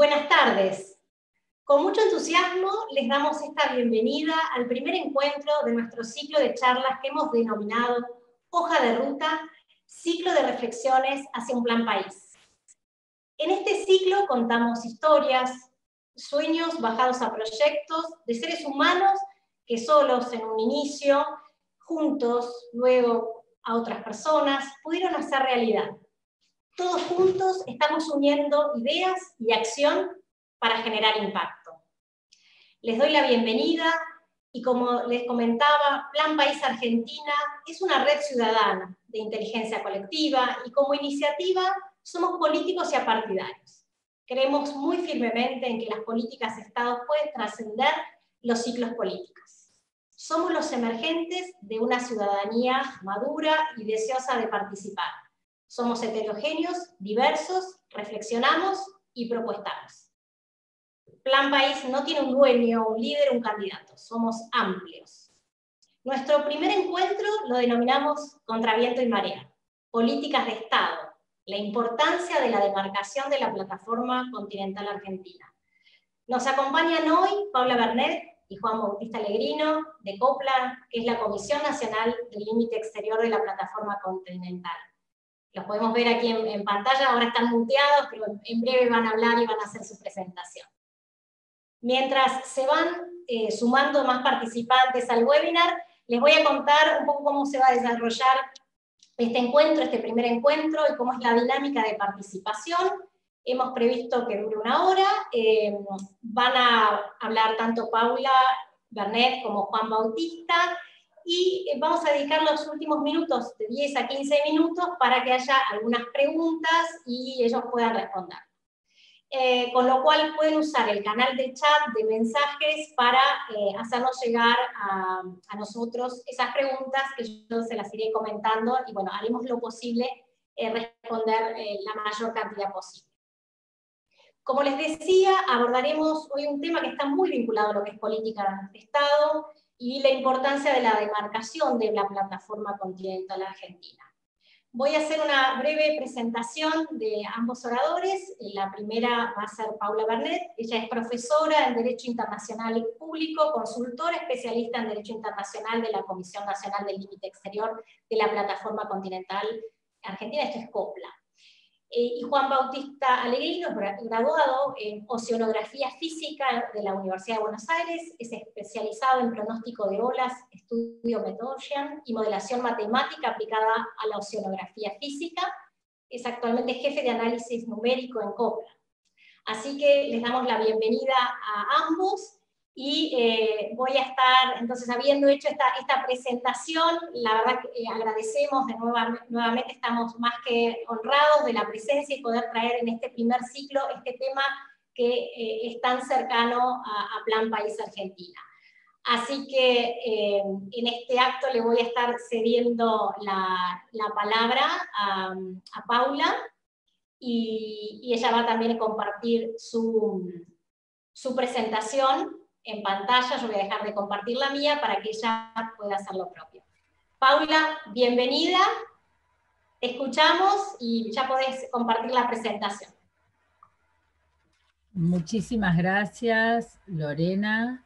Buenas tardes. Con mucho entusiasmo les damos esta bienvenida al primer encuentro de nuestro ciclo de charlas que hemos denominado Hoja de Ruta, Ciclo de Reflexiones hacia un Plan País. En este ciclo contamos historias, sueños bajados a proyectos de seres humanos que solos en un inicio, juntos, luego a otras personas, pudieron hacer realidad. Todos juntos estamos uniendo ideas y acción para generar impacto. Les doy la bienvenida y como les comentaba, Plan País Argentina es una red ciudadana de inteligencia colectiva y como iniciativa somos políticos y apartidarios. Creemos muy firmemente en que las políticas de Estado pueden trascender los ciclos políticos. Somos los emergentes de una ciudadanía madura y deseosa de participar. Somos heterogéneos, diversos, reflexionamos y propuestamos. Plan País no tiene un dueño, un líder, un candidato, somos amplios. Nuestro primer encuentro lo denominamos Contra Viento y Marea, Políticas de Estado, la importancia de la demarcación de la plataforma continental argentina. Nos acompañan hoy Paula Bernet y Juan Bautista Alegrino de COPLA, que es la Comisión Nacional del Límite Exterior de la Plataforma Continental. Los podemos ver aquí en, pantalla, ahora están muteados, pero en breve van a hablar y van a hacer su presentación. Mientras se van eh, sumando más participantes al webinar, les voy a contar un poco cómo se va a desarrollar este encuentro, este primer encuentro, y cómo es la dinámica de participación. Hemos previsto que dure una hora. Eh, van a hablar tanto Paula Bernet como Juan Bautista, y eh, vamos a dedicar los últimos minutos, de 10 a 15 minutos, para que haya algunas preguntas y ellos puedan responder. Eh, con lo cual pueden usar el canal de chat de mensajes para eh, hacernos llegar a, nosotros esas preguntas que yo se las iré comentando y bueno, haremos lo posible eh, responder la mayor cantidad posible. Como les decía, abordaremos hoy un tema que está muy vinculado a lo que es política de Estado y la importancia de la demarcación de la plataforma continental argentina. Voy a hacer una breve presentación de ambos oradores. La primera va a ser Paula Bernet. Ella es profesora en Derecho Internacional Público, consultora especialista en Derecho Internacional de la Comisión Nacional del Límite Exterior de la Plataforma Continental Argentina. Esto es COPLA. Eh, y Juan Bautista Alegrino graduado en Oceanografía Física de la Universidad de Buenos Aires, es especializado en pronóstico de olas, estudio Metocian y modelación matemática aplicada a la oceanografía física, es actualmente jefe de análisis numérico en COPLA. Así que les damos la bienvenida a ambos y eh, voy a estar, entonces, habiendo hecho esta, esta presentación, la verdad que eh, agradecemos de nuevo, nuevamente, estamos más que honrados de la presencia y poder traer en este primer ciclo este tema que eh, es tan cercano a, Plan País Argentina. Así que en este acto le voy a estar cediendo la, la palabra a, a Paula y, y, ella va también a compartir su, su presentación en pantalla, yo voy a dejar de compartir la mía para que ella pueda hacer lo propio. Paula, bienvenida, escuchamos y ya podés compartir la presentación. Muchísimas gracias, Lorena.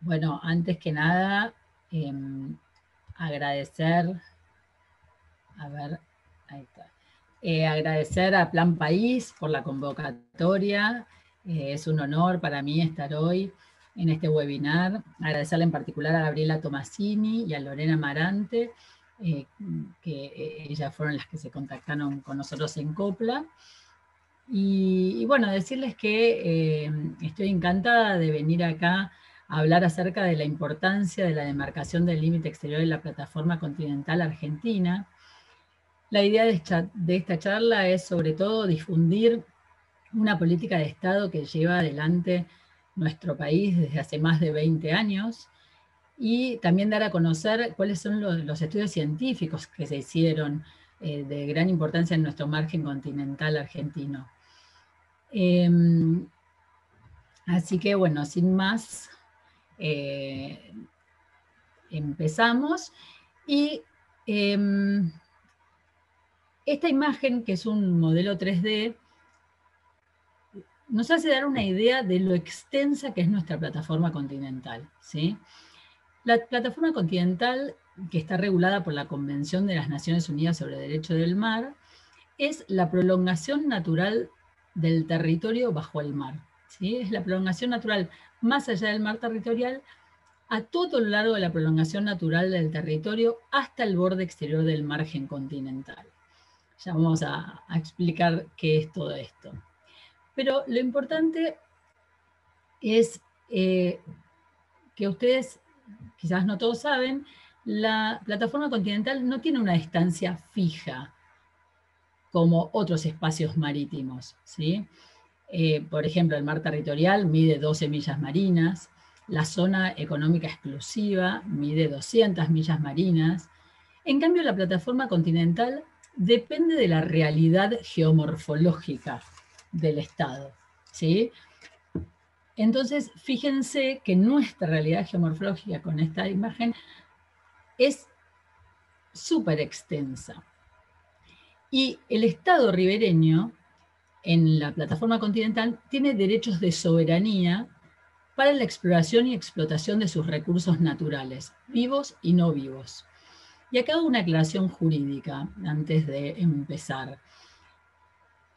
Bueno, antes que nada, em, agradecer, a ver, ahí está. Eh, agradecer a Plan País por la convocatoria. Eh, es un honor para mí estar hoy en este webinar. Agradecerle en particular a Gabriela Tomasini y a Lorena Marante, eh, que eh, ellas fueron las que se contactaron con nosotros en COPLA. Y, bueno, decirles que eh, estoy encantada de venir acá a hablar acerca de la importancia de la demarcación del límite exterior de la plataforma continental argentina. La idea de esta charla es sobre todo difundir una política de Estado que lleva adelante nuestro país desde hace más de 20 años y también dar a conocer cuáles son los, estudios científicos que se hicieron eh, de gran importancia en nuestro margen continental argentino. Em, así que bueno, sin más, eh, empezamos. Y em, esta imagen, que es un modelo 3D, nos hace dar una idea de lo extensa que es nuestra plataforma continental. ¿sí? La plataforma continental, que está regulada por la Convención de las Naciones Unidas sobre el Derecho del Mar, es la prolongación natural del territorio bajo el mar. ¿sí? Es la prolongación natural más allá del mar territorial a todo lo largo de la prolongación natural del territorio hasta el borde exterior del margen continental. Ya vamos a, explicar qué es todo esto. Pero lo importante es eh, que ustedes, quizás no todos saben, la plataforma continental no tiene una distancia fija como otros espacios marítimos. ¿sí? Eh, por ejemplo, el mar territorial mide 12 millas marinas, la zona económica exclusiva mide 200 millas marinas. En cambio, la plataforma continental depende de la realidad geomorfológica del Estado. ¿sí? Entonces, fíjense que nuestra realidad geomorfológica con esta imagen es súper extensa. Y el Estado ribereño, en la plataforma continental, tiene derechos de soberanía para la exploración y explotación de sus recursos naturales, vivos y no vivos. Y acá una aclaración jurídica antes de empezar.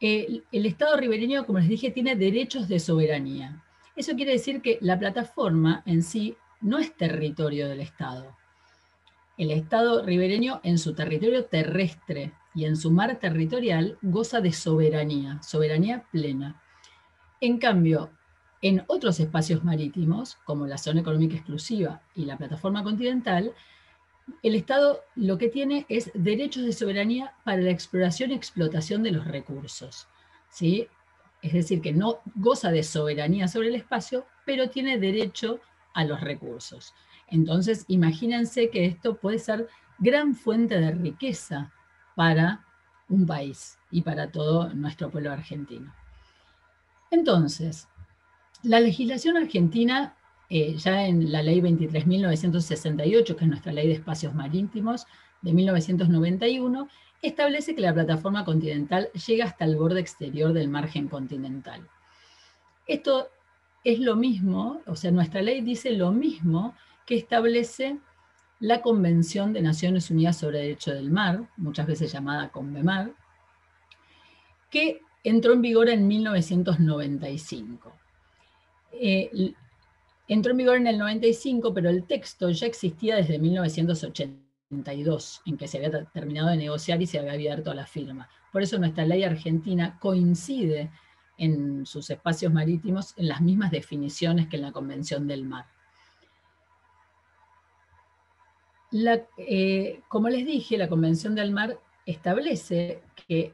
El, Estado ribereño, como les dije, tiene derechos de soberanía. Eso quiere decir que la plataforma en sí no es territorio del Estado. El Estado ribereño en su territorio terrestre y en su mar territorial goza de soberanía, soberanía plena. En cambio, en otros espacios marítimos, como la zona económica exclusiva y la plataforma continental, el Estado lo que tiene es derechos de soberanía para la exploración y explotación de los recursos. ¿sí? Es decir, que no goza de soberanía sobre el espacio, pero tiene derecho a los recursos. Entonces, imagínense que esto puede ser gran fuente de riqueza para un país y para todo nuestro pueblo argentino. Entonces, la legislación argentina eh, ya en la ley 23.968, que es nuestra ley de espacios marítimos de 1991, establece que la plataforma continental llega hasta el borde exterior del margen continental. Esto es lo mismo, o sea, nuestra ley dice lo mismo que establece la Convención de Naciones Unidas sobre el Derecho del Mar, muchas veces llamada CONVEMAR, que entró en vigor en 1995. Entró en vigor en el 95, pero el texto ya existía desde 1982, en que se había terminado de negociar y se había abierto la firma. Por eso nuestra ley argentina coincide en sus espacios marítimos en las mismas definiciones que en la Convención del Mar. Eh, como les dije, la Convención del Mar establece que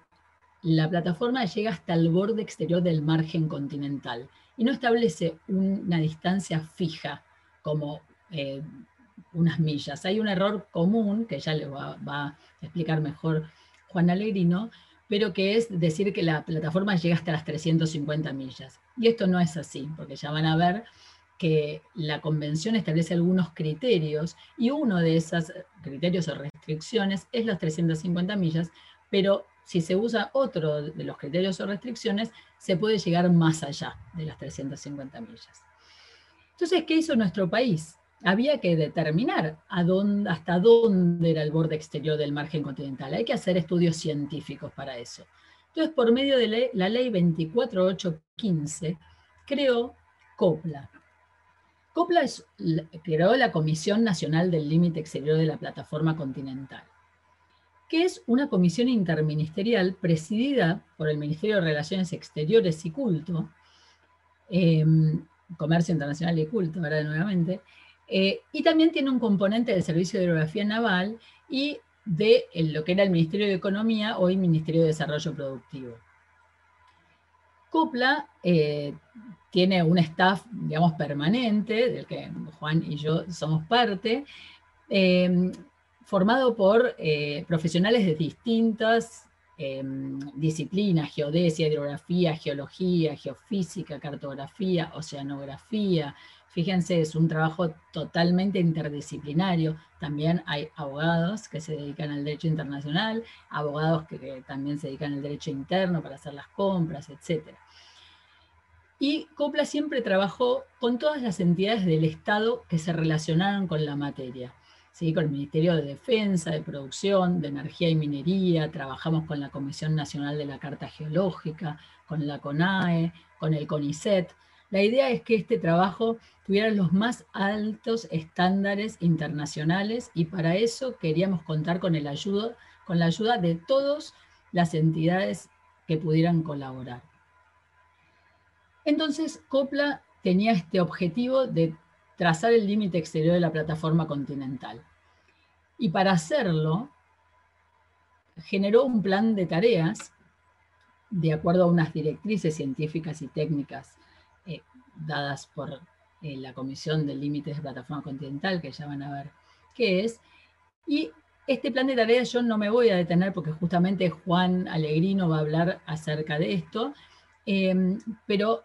la plataforma llega hasta el borde exterior del margen continental y no establece una distancia fija como eh, unas millas. Hay un error común, que ya le va, a explicar mejor Juan Alegrino, pero que es decir que la plataforma llega hasta las 350 millas. Y esto no es así, porque ya van a ver que la convención establece algunos criterios y uno de esos criterios o restricciones es las 350 millas, pero si se usa otro de los criterios o restricciones, se puede llegar más allá de las 350 millas. Entonces, ¿qué hizo nuestro país? Había que determinar hasta dónde era el borde exterior del margen continental. Hay que hacer estudios científicos para eso. Entonces, por medio de la ley 24815, creó COPLA. COPLA creó la Comisión Nacional del Límite Exterior de la Plataforma Continental que es una comisión interministerial presidida por el Ministerio de Relaciones Exteriores y Culto, em, Comercio Internacional y Culto, ¿verdad? Nuevamente, eh, y también tiene un componente del Servicio de Hidrografía Naval y de lo que era el Ministerio de Economía, hoy Ministerio de Desarrollo Productivo. COPLA eh, tiene un staff, digamos, permanente, del que Juan y yo somos parte, em, formado por eh, profesionales de distintas em, disciplinas, geodesia, hidrografía, geología, geofísica, cartografía, oceanografía. Fíjense, es un trabajo totalmente interdisciplinario. También hay abogados que se dedican al derecho internacional, abogados que, también se dedican al derecho interno para hacer las compras, etc. Y COPLA siempre trabajó con todas las entidades del Estado que se relacionaron con la materia. ¿Sí? Con el Ministerio de Defensa, de Producción, de Energía y Minería, trabajamos con la Comisión Nacional de la Carta Geológica, con la CONAE, con el CONICET. La idea es que este trabajo tuviera los más altos estándares internacionales y para eso queríamos contar con, el con la ayuda de todas las entidades que pudieran colaborar. Entonces, COPLA tenía este objetivo de trazar el límite exterior de la plataforma continental. Y para hacerlo, generó un plan de tareas de acuerdo a unas directrices científicas y técnicas eh, dadas por eh, la Comisión de Límites de Plataforma Continental, que ya van a ver qué es. Y este plan de tareas yo no me voy a detener porque justamente Juan Alegrino va a hablar acerca de esto, eh, pero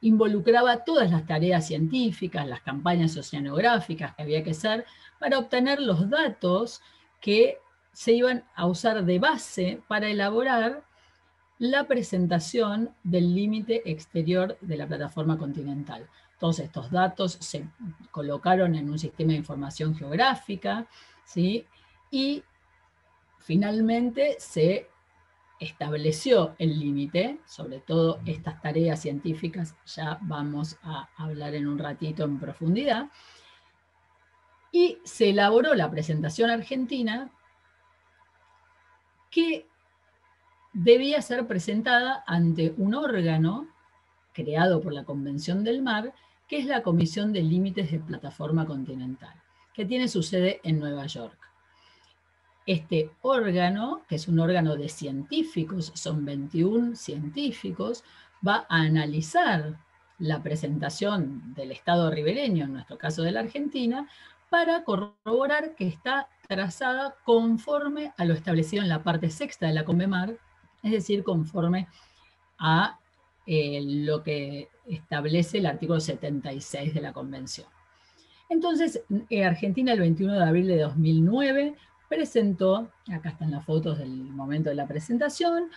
involucraba todas las tareas científicas, las campañas oceanográficas que había que hacer para obtener los datos que se iban a usar de base para elaborar la presentación del límite exterior de la plataforma continental. Todos estos datos se colocaron en un sistema de información geográfica, ¿sí? y finalmente se estableció el límite, sobre todo estas tareas científicas ya vamos a hablar en un ratito en profundidad, y se elaboró la presentación argentina que debía ser presentada ante un órgano creado por la Convención del Mar, que es la Comisión de Límites de Plataforma Continental, que tiene su sede en Nueva York. Este órgano, que es un órgano de científicos, son 21 científicos, va a analizar la presentación del Estado ribereño, en nuestro caso de la Argentina, para corroborar que está trazada conforme a lo establecido en la parte sexta de la CONVEMAR, es decir, conforme a eh, lo que establece el artículo 76 de la Convención. Entonces, eh, Argentina el 21 de abril de 2009 presentó, acá están las fotos del momento de la presentación,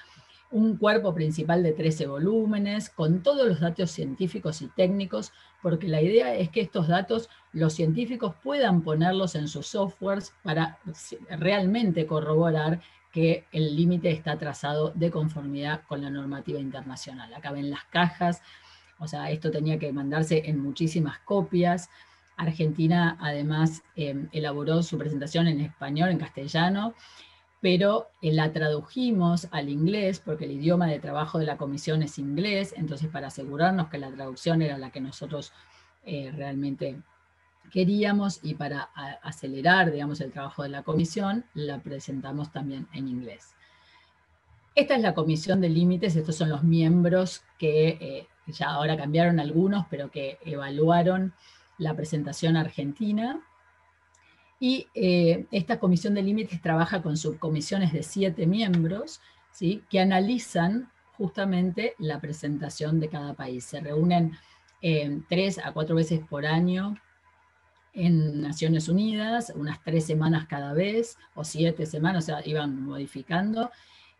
un cuerpo principal de 13 volúmenes, con todos los datos científicos y técnicos, porque la idea es que estos datos los científicos puedan ponerlos en sus softwares para realmente corroborar que el límite está trazado de conformidad con la normativa internacional. Acá ven las cajas, o sea, esto tenía que mandarse en muchísimas copias, Argentina además em, elaboró su presentación en español, en castellano, pero eh, la tradujimos al inglés porque el idioma de trabajo de la comisión es inglés, entonces para asegurarnos que la traducción era la que nosotros eh, realmente queríamos y para acelerar, digamos, el trabajo de la comisión, la presentamos también en inglés. Esta es la comisión de límites, estos son los miembros que eh, ya ahora cambiaron algunos, pero que evaluaron la presentación argentina. Y eh, esta comisión de límites trabaja con subcomisiones de siete miembros, ¿sí? que analizan justamente la presentación de cada país. Se reúnen eh, tres a cuatro veces por año en Naciones Unidas, unas tres semanas cada vez, o siete semanas, o sea, iban modificando.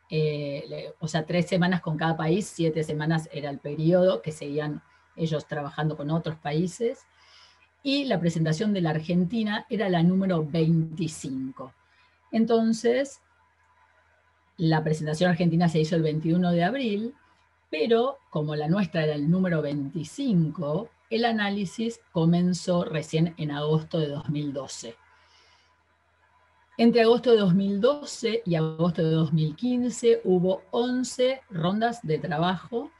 Eh, o sea, tres semanas con cada país, siete semanas era el periodo que seguían ellos trabajando con otros países y la presentación de la Argentina era la número 25. Entonces, la presentación argentina se hizo el 21 de abril, pero como la nuestra era el número 25, el análisis comenzó recién en agosto de 2012. Entre agosto de 2012 y agosto de 2015 hubo 11 rondas de trabajo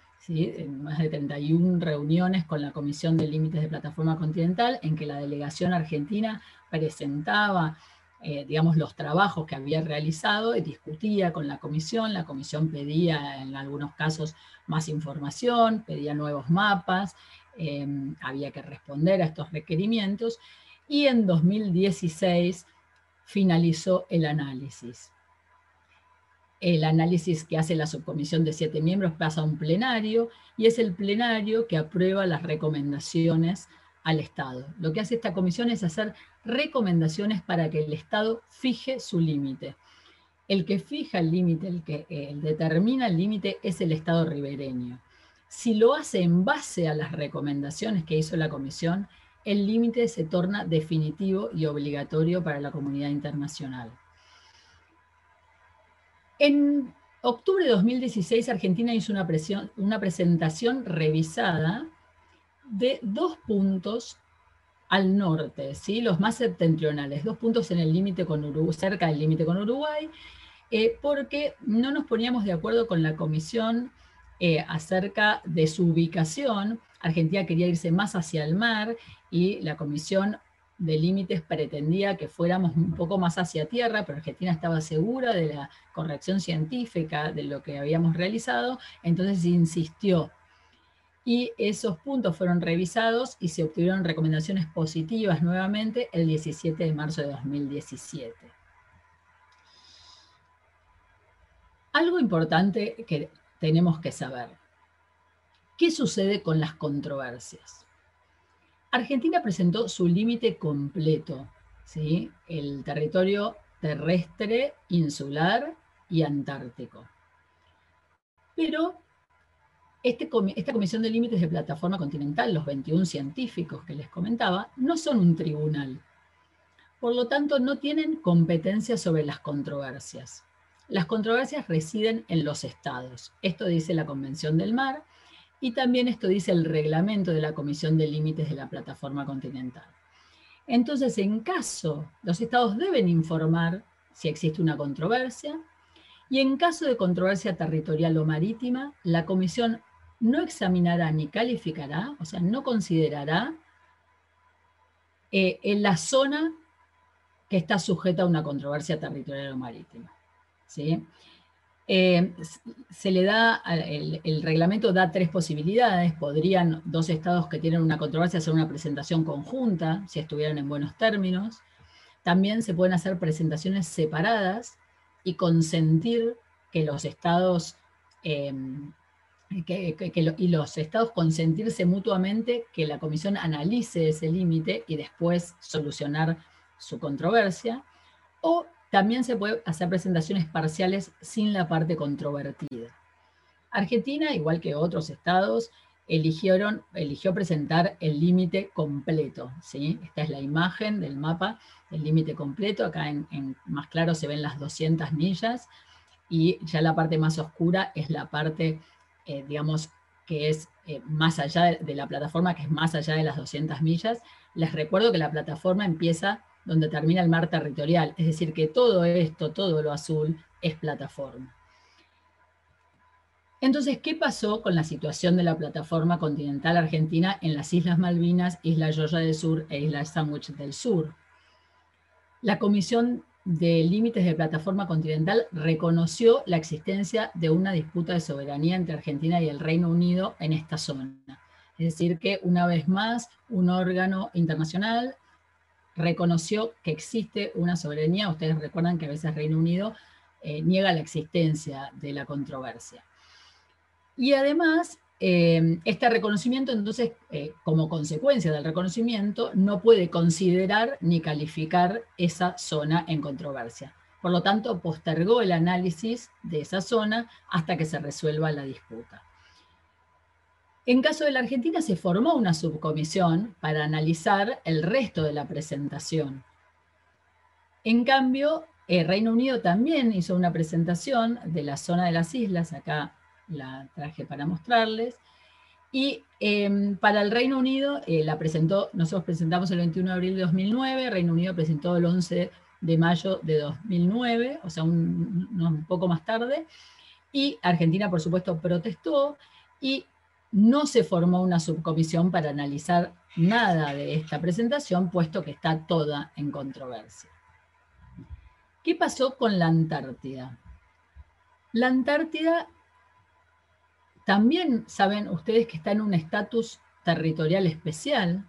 más de 31 reuniones con la Comisión de Límites de Plataforma Continental, en que la delegación argentina presentaba eh, digamos, los trabajos que había realizado y discutía con la comisión. La comisión pedía en algunos casos más información, pedía nuevos mapas, eh, había que responder a estos requerimientos y en 2016 finalizó el análisis el análisis que hace la subcomisión de siete miembros pasa a un plenario y es el plenario que aprueba las recomendaciones al Estado. Lo que hace esta comisión es hacer recomendaciones para que el Estado fije su límite. El que fija el límite, el que determina el límite es el Estado ribereño. si lo hace en base a las recomendaciones que hizo la Comisión, el límite se torna definitivo y obligatorio para la comunidad internacional. En octubre de 2016, Argentina hizo una, presentación revisada de dos puntos al norte, ¿sí? los más septentrionales, dos puntos en el límite con Uruguay, cerca del límite con Uruguay, eh, porque no nos poníamos de acuerdo con la comisión eh, acerca de su ubicación. Argentina quería irse más hacia el mar y la comisión de límites pretendía que fuéramos un poco más hacia tierra, pero Argentina estaba segura de la corrección científica de lo que habíamos realizado, entonces insistió. Y esos puntos fueron revisados y se obtuvieron recomendaciones positivas nuevamente el 17 de marzo de 2017. Algo importante que tenemos que saber. ¿Qué sucede con las controversias? Argentina presentó su límite completo, ¿sí? el territorio terrestre, insular y antártico. Pero este, esta Comisión de Límites de Plataforma Continental, los 21 científicos que les comentaba, no son un tribunal. Por lo tanto, no tienen competencia sobre las controversias. Las controversias residen en los estados. Esto dice la Convención del Mar y también esto dice el reglamento de la Comisión de Límites de la Plataforma Continental. Entonces, en caso, los estados deben informar si existe una controversia, y en caso de controversia territorial o marítima, la Comisión no examinará ni calificará, o sea, no considerará eh, en la zona que está sujeta a una controversia territorial o marítima. ¿sí? Eh, se le da, el, reglamento da tres posibilidades. Podrían dos estados que tienen una controversia hacer una presentación conjunta, si estuvieran en buenos términos. También se pueden hacer presentaciones separadas y consentir que los estados, em, y los estados consentirse mutuamente que la comisión analice ese límite y después solucionar su controversia. O también se puede hacer presentaciones parciales sin la parte controvertida. Argentina, igual que otros estados, eligieron, eligió presentar el límite completo. ¿sí? Esta es la imagen del mapa, el límite completo. Acá en, más claro se ven las 200 millas y ya la parte más oscura es la parte, eh, digamos, que es eh, más allá de la plataforma, que es más allá de las 200 millas. Les recuerdo que la plataforma empieza donde termina el mar territorial. Es decir, que todo esto, todo lo azul, es plataforma. Entonces, ¿qué pasó con la situación de la plataforma continental argentina en las Islas Malvinas, Isla Georgia del Sur e Isla Sandwich del Sur? La Comisión de Límites de Plataforma Continental reconoció la existencia de una disputa de soberanía entre Argentina y el Reino Unido en esta zona. Es decir, que una vez más un órgano internacional reconoció que existe una soberanía. Ustedes recuerdan que a veces Reino Unido eh, niega la existencia de la controversia. Y además, eh, este reconocimiento, entonces, eh, como consecuencia del reconocimiento, no puede considerar ni calificar esa zona en controversia. Por lo tanto, postergó el análisis de esa zona hasta que se resuelva la disputa. En caso de la Argentina se formó una subcomisión para analizar el resto de la presentación. En cambio, el Reino Unido también hizo una presentación de la zona de las islas, acá la traje para mostrarles, y em, para el Reino Unido eh, la presentó, nosotros presentamos el 21 de abril de 2009, Reino Unido presentó el 11 de mayo de 2009, o sea, un, un poco más tarde, y Argentina, por supuesto, protestó, y no se formó una subcomisión para analizar nada de esta presentación, puesto que está toda en controversia. ¿Qué pasó con la Antártida? La Antártida también saben ustedes que está en un estatus territorial especial,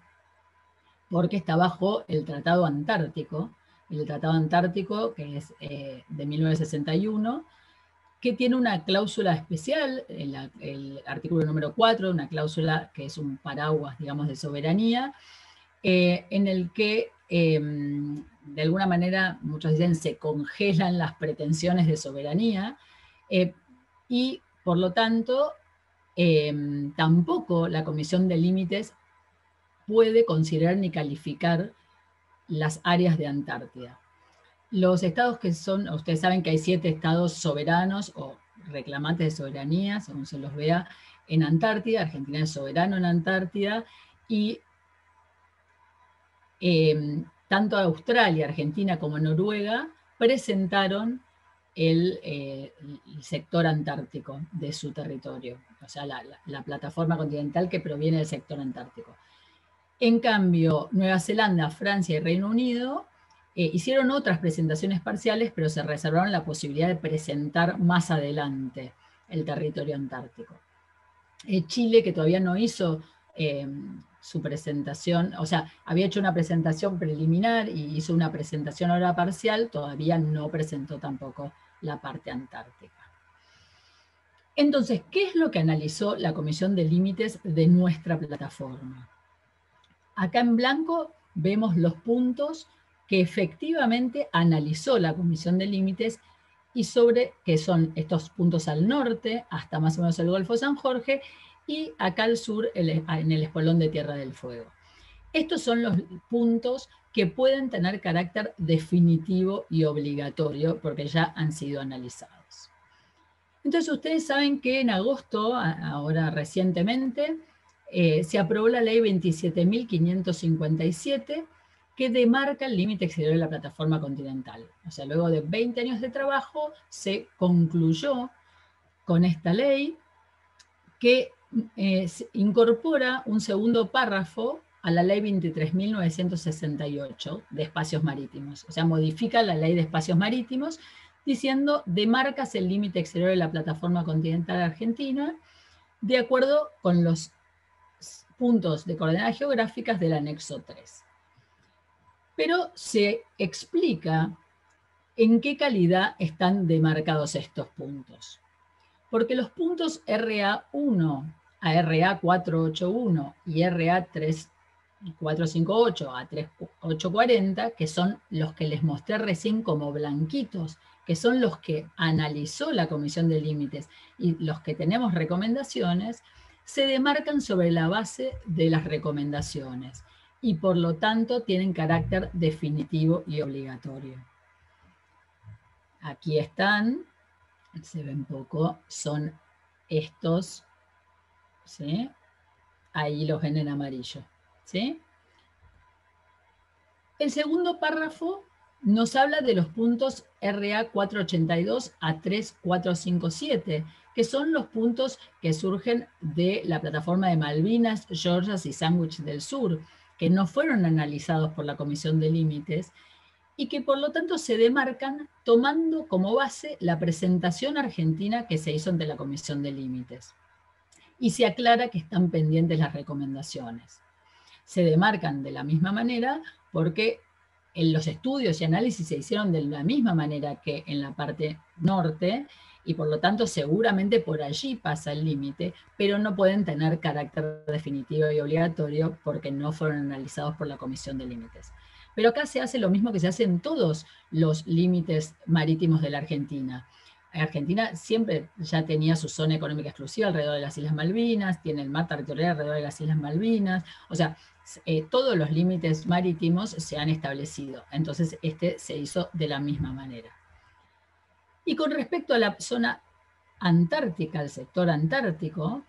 porque está bajo el Tratado Antártico, el Tratado Antártico que es eh, de 1961, que tiene una cláusula especial, el, artículo número 4, una cláusula que es un paraguas, digamos, de soberanía, eh, en el que em, de alguna manera, muchos dicen, se congelan las pretensiones de soberanía, eh, y por lo tanto, em, tampoco la Comisión de Límites puede considerar ni calificar las áreas de Antártida. Los estados que son, ustedes saben que hay siete estados soberanos o reclamantes de soberanía, según se los vea, en Antártida, Argentina es soberano en Antártida, y em, tanto Australia, Argentina como Noruega presentaron el, eh, sector antártico de su territorio, o sea, la, plataforma continental que proviene del sector antártico. En cambio, Nueva Zelanda, Francia y Reino Unido eh, hicieron otras presentaciones parciales, pero se reservaron la posibilidad de presentar más adelante el territorio antártico. Eh, Chile, que todavía no hizo su presentación, o sea, había hecho una presentación preliminar y hizo una presentación ahora parcial, todavía no presentó tampoco la parte antártica. Entonces, ¿qué es lo que analizó la Comisión de Límites de nuestra plataforma? Acá en blanco vemos los puntos que efectivamente analizó la Comisión de Límites y sobre, que son estos puntos al norte, hasta más o menos el Golfo San Jorge, y acá al sur en el espolón de Tierra del Fuego. Estos son los puntos que pueden tener carácter definitivo y obligatorio porque ya han sido analizados. Entonces ustedes saben que en agosto, ahora recientemente, eh, se aprobó la ley 27.557 que demarca el límite exterior de la plataforma continental. O sea, luego de 20 años de trabajo se concluyó con esta ley que eh, incorpora un segundo párrafo a la ley 23.968 de espacios marítimos. O sea, modifica la ley de espacios marítimos diciendo demarcas el límite exterior de la plataforma continental argentina de acuerdo con los puntos de coordenadas geográficas del anexo 3. Pero se explica en qué calidad están demarcados estos puntos. Porque los puntos RA1 a RA481 y RA3458 a 3840, que son los que les mostré recién como blanquitos, que son los que analizó la Comisión de Límites y los que tenemos recomendaciones, se demarcan sobre la base de las recomendaciones y por lo tanto tienen carácter definitivo y obligatorio. Aquí están, se ven poco, son estos ¿sí? Ahí los ven en amarillo, ¿sí? El segundo párrafo nos habla de los puntos RA 482 a 3457, que son los puntos que surgen de la plataforma de Malvinas, Georgias y Sandwich del Sur, que no fueron analizados por la Comisión de Límites y que por lo tanto se demarcan tomando como base la presentación argentina que se hizo ante la Comisión de Límites y se aclara que están pendientes las recomendaciones. Se demarcan de la misma manera porque en los estudios y análisis se hicieron de la misma manera que en la parte norte y por lo tanto seguramente por allí pasa el límite, pero no pueden tener carácter definitivo y obligatorio porque no fueron analizados por la Comisión de Límites. Pero acá se hace lo mismo que se hace en todos los límites marítimos de la Argentina. Argentina siempre ya tenía su zona económica exclusiva alrededor de las Islas Malvinas, tiene el mar territorial alrededor de las Islas Malvinas, o sea, eh, todos los límites marítimos se han establecido. Entonces, este se hizo de la misma manera. Y con respecto a la zona antártica, el sector antártico,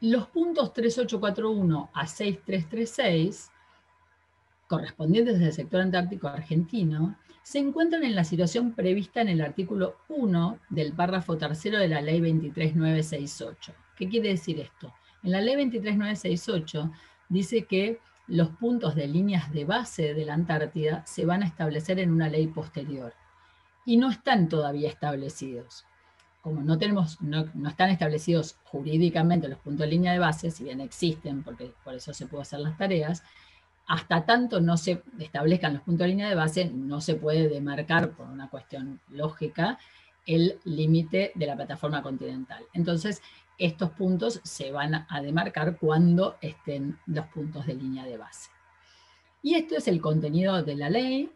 los puntos 3841 a 6336, correspondientes del sector antártico argentino, se encuentran en la situación prevista en el artículo 1 del párrafo tercero de la ley 23968. ¿Qué quiere decir esto? En la ley 23968 dice que los puntos de líneas de base de la Antártida se van a establecer en una ley posterior y no están todavía establecidos. Como no, tenemos, no, no, están establecidos jurídicamente los puntos de línea de base, si bien existen, porque por eso se pueden hacer las tareas, hasta tanto no se establezcan los puntos de línea de base, no se puede demarcar por una cuestión lógica el límite de la plataforma continental. Entonces, estos puntos se van a demarcar cuando estén los puntos de línea de base. Y esto es el contenido de la ley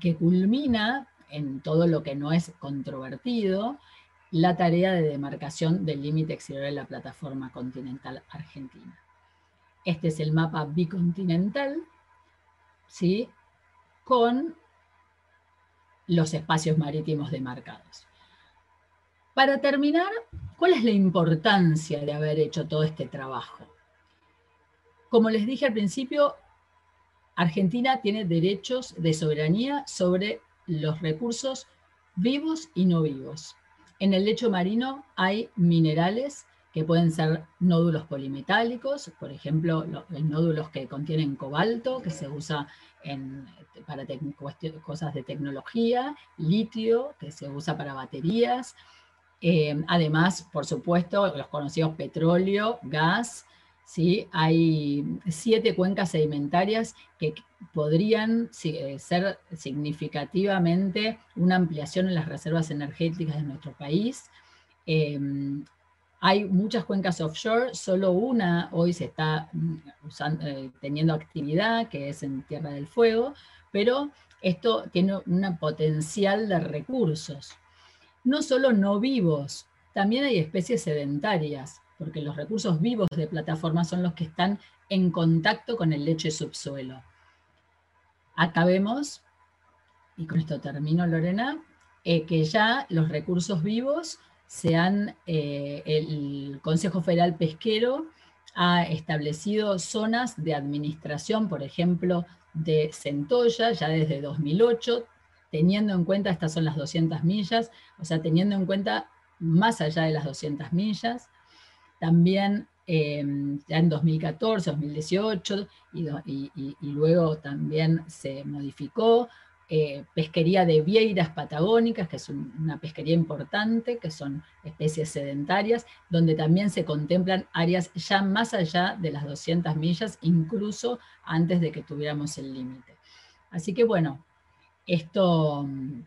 que culmina en todo lo que no es controvertido, la tarea de demarcación del límite exterior de la plataforma continental argentina. Este es el mapa bicontinental, ¿sí? con los espacios marítimos demarcados. Para terminar, ¿cuál es la importancia de haber hecho todo este trabajo? Como les dije al principio, Argentina tiene derechos de soberanía sobre los recursos vivos y no vivos. En el lecho marino hay minerales que pueden ser nódulos polimetálicos, por ejemplo, los, nódulos que contienen cobalto, que se usa para cosas de tecnología, litio, que se usa para baterías, eh, además, por supuesto, los conocidos petróleo, gas, ¿sí? hay siete cuencas sedimentarias que podrían eh, ser significativamente una ampliación en las reservas energéticas de nuestro país. Em, hay muchas cuencas offshore, solo una hoy se está mm, eh, teniendo actividad, que es en Tierra del Fuego, pero esto tiene un potencial de recursos no solo no vivos, también hay especies sedentarias, porque los recursos vivos de plataformas son los que están en contacto con el lecho y subsuelo. Acá vemos, y con esto termino Lorena, eh, que ya los recursos vivos se han, eh, el Consejo Federal Pesquero ha establecido zonas de administración, por ejemplo, de Centolla, ya desde 2008, teniendo en cuenta, estas son las 200 millas, o sea, teniendo en cuenta más allá de las 200 millas, también eh, ya en 2014, 2018, y, luego también se modificó, eh, pesquería de vieiras patagónicas, que es una pesquería importante, que son especies sedentarias, donde también se contemplan áreas ya más allá de las 200 millas, incluso antes de que tuviéramos el límite. Así que bueno, esto mm,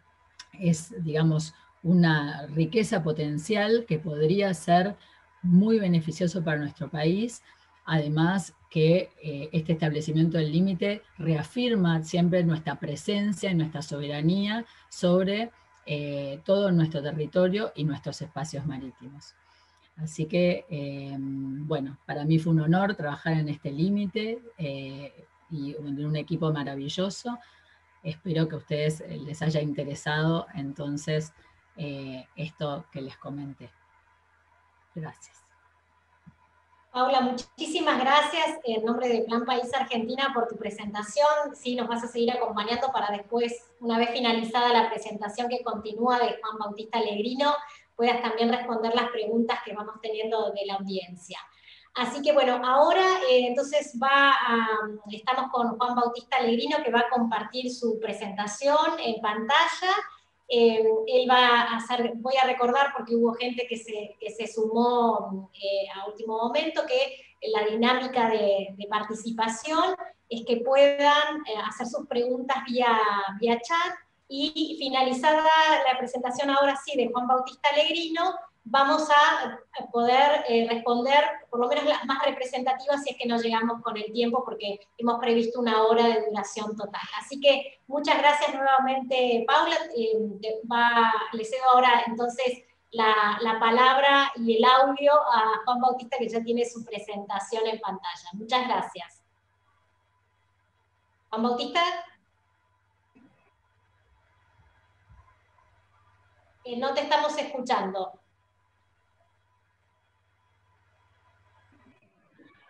es, digamos, una riqueza potencial que podría ser muy beneficioso para nuestro país, además que eh, este establecimiento del límite reafirma siempre nuestra presencia y nuestra soberanía sobre eh, todo nuestro territorio y nuestros espacios marítimos. Así que, eh, bueno, para mí fue un honor trabajar en este límite y en un equipo maravilloso. Espero que a ustedes eh, les haya interesado entonces eh, esto que les comenté. Gracias. Paula, muchísimas gracias en nombre de Plan País Argentina por tu presentación. Sí, nos vas a seguir acompañando para después, una vez finalizada la presentación que continúa de Juan Bautista Alegrino, puedas también responder las preguntas que vamos teniendo de la audiencia. Así que bueno, ahora eh, entonces va estamos con Juan Bautista Alegrino que va a compartir su presentación en pantalla. Eh, él va a hacer, voy a recordar porque hubo gente que se, que se sumó eh, a último momento, que la dinámica de, participación es que puedan hacer sus preguntas vía, vía chat y finalizada la presentación ahora sí de Juan Bautista Alegrino, vamos a poder eh, responder por lo menos las más representativas si es que no llegamos con el tiempo porque hemos previsto una hora de duración total. Así que muchas gracias nuevamente Paula, eh, le cedo ahora entonces la, la, palabra y el audio a Juan Bautista que ya tiene su presentación en pantalla. Muchas gracias. Juan Bautista. Eh, no te estamos escuchando.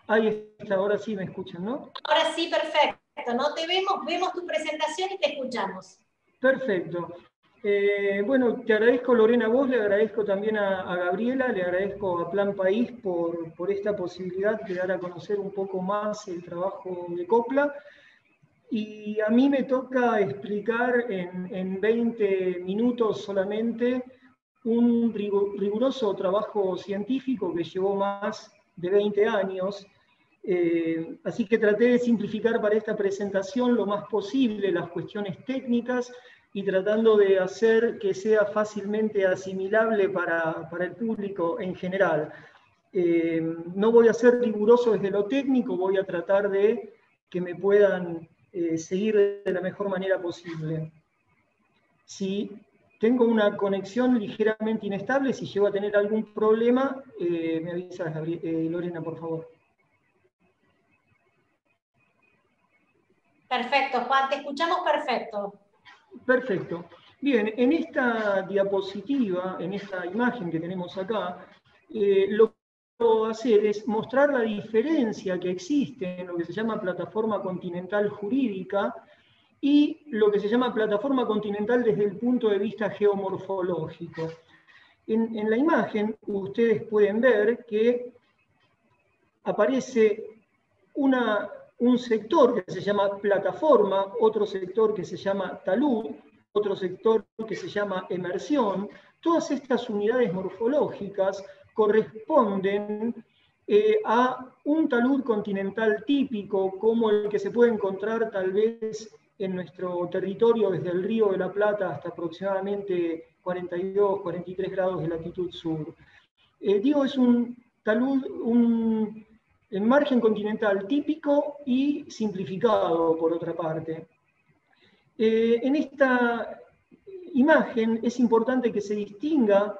Ahí está, ahora sí me escuchan, ¿no? Ahora sí, perfecto. No te vemos, vemos tu presentación y te escuchamos. Perfecto. Eh, bueno, te agradezco Lorena a vos, le agradezco también a, Gabriela, le agradezco a Plan País por, por, esta posibilidad de dar a conocer un poco más el trabajo de Copla. Y a mí me toca explicar en, en 20 minutos solamente un riguroso trabajo científico que llevó más de 20 años eh, así que traté de simplificar para esta presentación lo más posible las cuestiones técnicas y tratando de hacer que sea fácilmente asimilable para, el público en general. Eh, no voy a ser riguroso desde lo técnico, voy a tratar de que me puedan eh, seguir de la mejor manera posible. Si tengo una conexión ligeramente inestable. Si llego a tener algún problema, eh, me avisas, eh, Lorena, por favor. Perfecto, Juan, te escuchamos perfecto. Perfecto. Bien, en esta diapositiva, en esta imagen que tenemos acá, eh, lo hacer es mostrar la diferencia que existe en lo que se llama plataforma continental jurídica y lo que se llama plataforma continental desde el punto de vista geomorfológico. En, la imagen ustedes pueden ver que aparece una, un sector que se llama plataforma, otro sector que se llama talud, otro sector que se llama emersión, todas estas unidades morfológicas corresponden eh, a un talud continental típico como el que se puede encontrar tal vez en nuestro territorio desde el río de la Plata hasta aproximadamente 42, 43 grados de latitud sur. Eh, digo, es un talud, un margen continental típico y simplificado, por otra parte. Eh, en esta imagen es importante que se distinga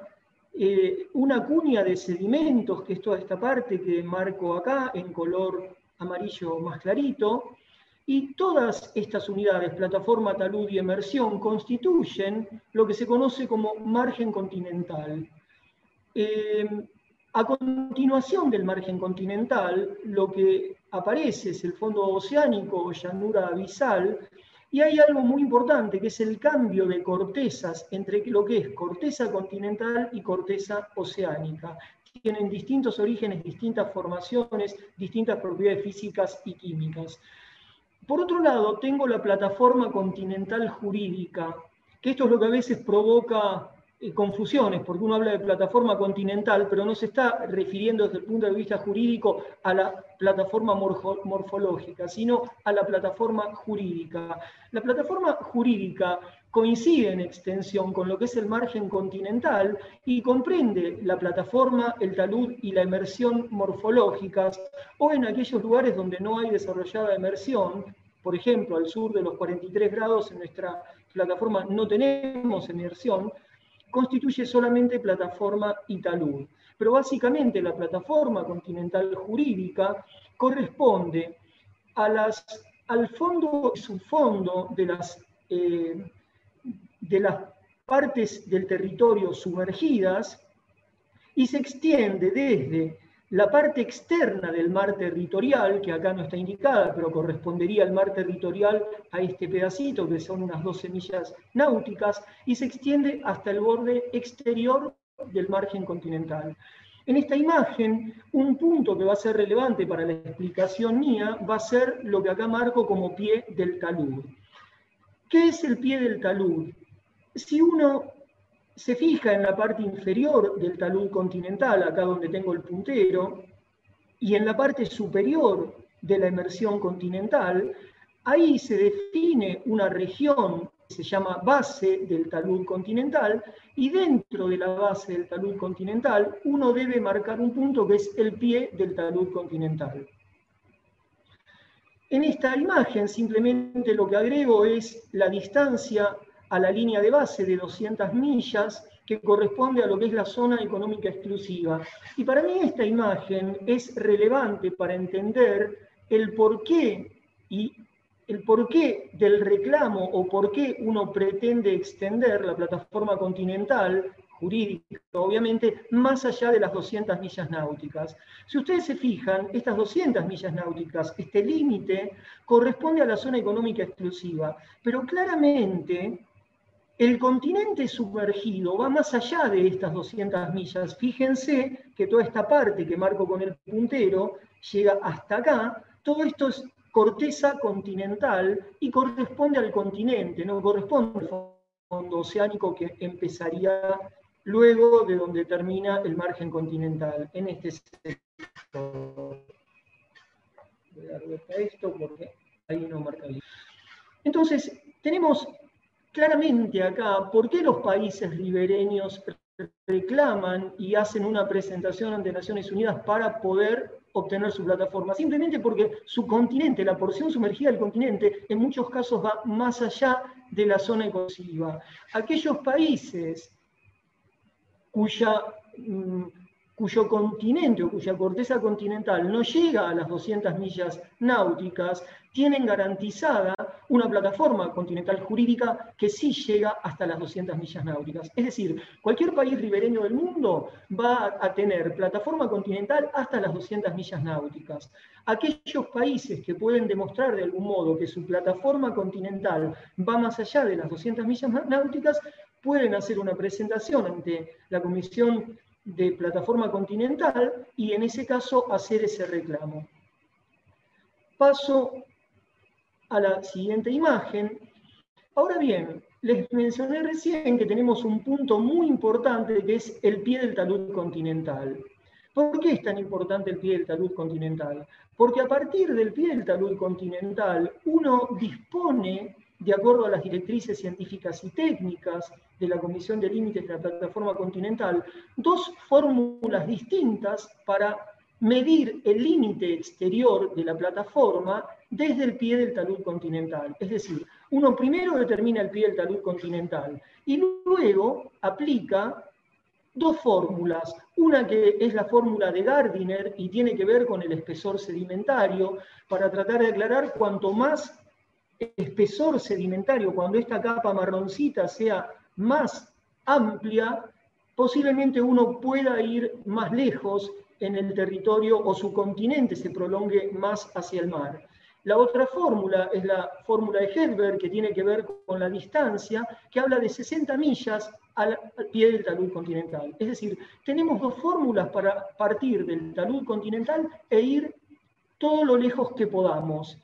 eh, una cuña de sedimentos, que es toda esta parte que marco acá en color amarillo más clarito, y todas estas unidades, plataforma, talud y emersión, constituyen lo que se conoce como margen continental. Eh, a continuación del margen continental, lo que aparece es el fondo oceánico o llanura abisal, y hay algo muy importante, que es el cambio de cortezas entre lo que es corteza continental y corteza oceánica. Tienen distintos orígenes, distintas formaciones, distintas propiedades físicas y químicas. Por otro lado, tengo la plataforma continental jurídica, que esto es lo que a veces provoca confusiones, porque uno habla de plataforma continental, pero no se está refiriendo desde el punto de vista jurídico a la plataforma morfológica, sino a la plataforma jurídica. La plataforma jurídica coincide en extensión con lo que es el margen continental y comprende la plataforma, el talud y la emersión morfológicas, o en aquellos lugares donde no hay desarrollada emersión, por ejemplo, al sur de los 43 grados en nuestra plataforma no tenemos emersión, constituye solamente plataforma y talud. Pero básicamente la plataforma continental jurídica corresponde a las, al fondo y subfondo de las, eh, de las partes del territorio sumergidas y se extiende desde la parte externa del mar territorial, que acá no está indicada, pero correspondería al mar territorial a este pedacito, que son unas 12 millas náuticas, y se extiende hasta el borde exterior del margen continental. En esta imagen, un punto que va a ser relevante para la explicación mía va a ser lo que acá marco como pie del talud. ¿Qué es el pie del talud? Si uno se fija en la parte inferior del talud continental, acá donde tengo el puntero, y en la parte superior de la emersión continental, ahí se define una región que se llama base del talud continental, y dentro de la base del talud continental uno debe marcar un punto que es el pie del talud continental. En esta imagen simplemente lo que agrego es la distancia a la línea de base de 200 millas que corresponde a lo que es la zona económica exclusiva. Y para mí esta imagen es relevante para entender el porqué y el porqué del reclamo o por qué uno pretende extender la plataforma continental jurídica, obviamente, más allá de las 200 millas náuticas. Si ustedes se fijan, estas 200 millas náuticas, este límite, corresponde a la zona económica exclusiva, pero claramente el continente sumergido va más allá de estas 200 millas. Fíjense que toda esta parte que marco con el puntero llega hasta acá. Todo esto es corteza continental y corresponde al continente, no corresponde al fondo oceánico que empezaría luego de donde termina el margen continental, en este sector. Voy a dar esto porque ahí no marca. Entonces, tenemos claramente acá por qué los países ribereños reclaman y hacen una presentación ante Naciones Unidas para poder obtener su plataforma, simplemente porque su continente, la porción sumergida del continente, en muchos casos va más allá de la zona ecosiva. Aquellos países cuya mm, cuyo continente o cuya corteza continental no llega a las 200 millas náuticas, tienen garantizada una plataforma continental jurídica que sí llega hasta las 200 millas náuticas. Es decir, cualquier país ribereño del mundo va a tener plataforma continental hasta las 200 millas náuticas. Aquellos países que pueden demostrar de algún modo que su plataforma continental va más allá de las 200 millas náuticas, pueden hacer una presentación ante la Comisión de plataforma continental y en ese caso hacer ese reclamo. Paso a la siguiente imagen. Ahora bien, les mencioné recién que tenemos un punto muy importante que es el pie del talud continental. ¿Por qué es tan importante el pie del talud continental? Porque a partir del pie del talud continental uno dispone de acuerdo a las directrices científicas y técnicas de la Comisión de Límites de la Plataforma Continental, dos fórmulas distintas para medir el límite exterior de la plataforma desde el pie del talud continental. Es decir, uno primero determina el pie del talud continental y luego aplica dos fórmulas. Una que es la fórmula de Gardiner y tiene que ver con el espesor sedimentario, para tratar de aclarar cuanto más espesor sedimentario, cuando esta capa marroncita sea más amplia, posiblemente uno pueda ir más lejos en el territorio o su continente se prolongue más hacia el mar. La otra fórmula es la fórmula de Hedberg, que tiene que ver con la distancia, que habla de 60 millas al, pie del talud continental. Es decir, tenemos dos fórmulas para partir del talud continental e ir todo lo lejos que podamos.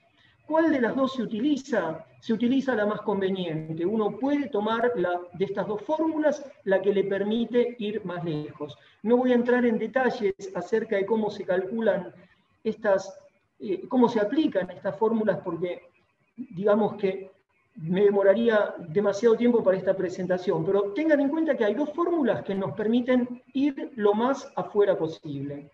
¿Cuál de las dos se utiliza? Se utiliza la más conveniente. Uno puede tomar de estas dos fórmulas la que le permite ir más lejos. No voy a entrar en detalles acerca de cómo se calculan estas, eh, cómo se aplican estas fórmulas, porque digamos que me demoraría demasiado tiempo para esta presentación, pero tengan en cuenta que hay dos fórmulas que nos permiten ir lo más afuera posible.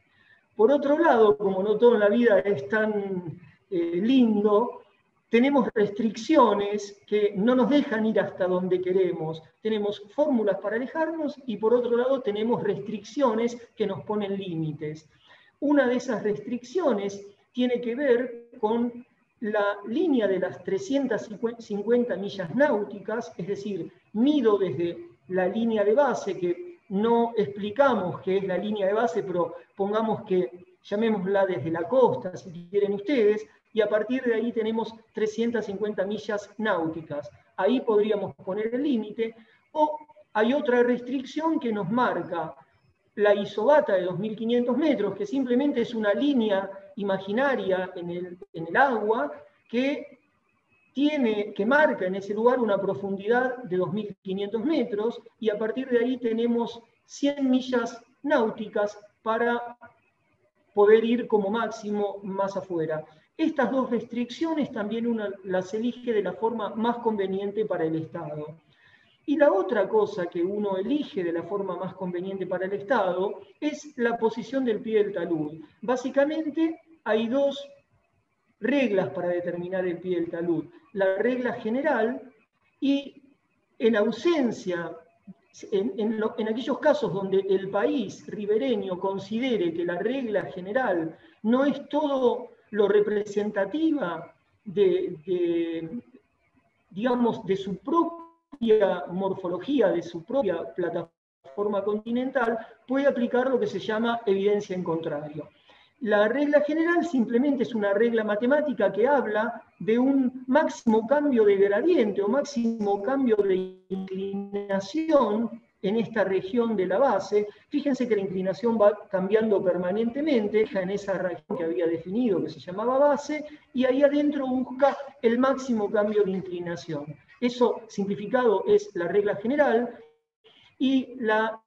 Por otro lado, como no todo en la vida es tan eh, lindo, tenemos restricciones que no nos dejan ir hasta donde queremos. Tenemos fórmulas para alejarnos y por otro lado tenemos restricciones que nos ponen límites. Una de esas restricciones tiene que ver con la línea de las 350 millas náuticas, es decir, mido desde la línea de base, que no explicamos qué es la línea de base, pero pongamos que llamémosla desde la costa, si quieren ustedes, y a partir de ahí tenemos 350 millas náuticas. Ahí podríamos poner el límite, o hay otra restricción que nos marca la isobata de 2.500 metros, que simplemente es una línea imaginaria en el, agua que tiene, que marca en ese lugar una profundidad de 2.500 metros y a partir de ahí tenemos 100 millas náuticas para poder ir como máximo más afuera. Estas dos restricciones también las elige de la forma más conveniente para el Estado. Y la otra cosa que uno elige de la forma más conveniente para el Estado es la posición del pie del talud. Básicamente hay dos reglas para determinar el pie del talud. La regla general y en ausencia, en, aquellos casos donde el país ribereño considere que la regla general no es todo lo representativa de, digamos, de su propia morfología, de su propia plataforma continental, puede aplicar lo que se llama evidencia en contrario. La regla general simplemente es una regla matemática que habla de un máximo cambio de gradiente o máximo cambio de inclinación en esta región de la base. Fíjense que la inclinación va cambiando permanentemente en esa región que había definido, que se llamaba base, y ahí adentro busca el máximo cambio de inclinación. Eso simplificado es la regla general, y la,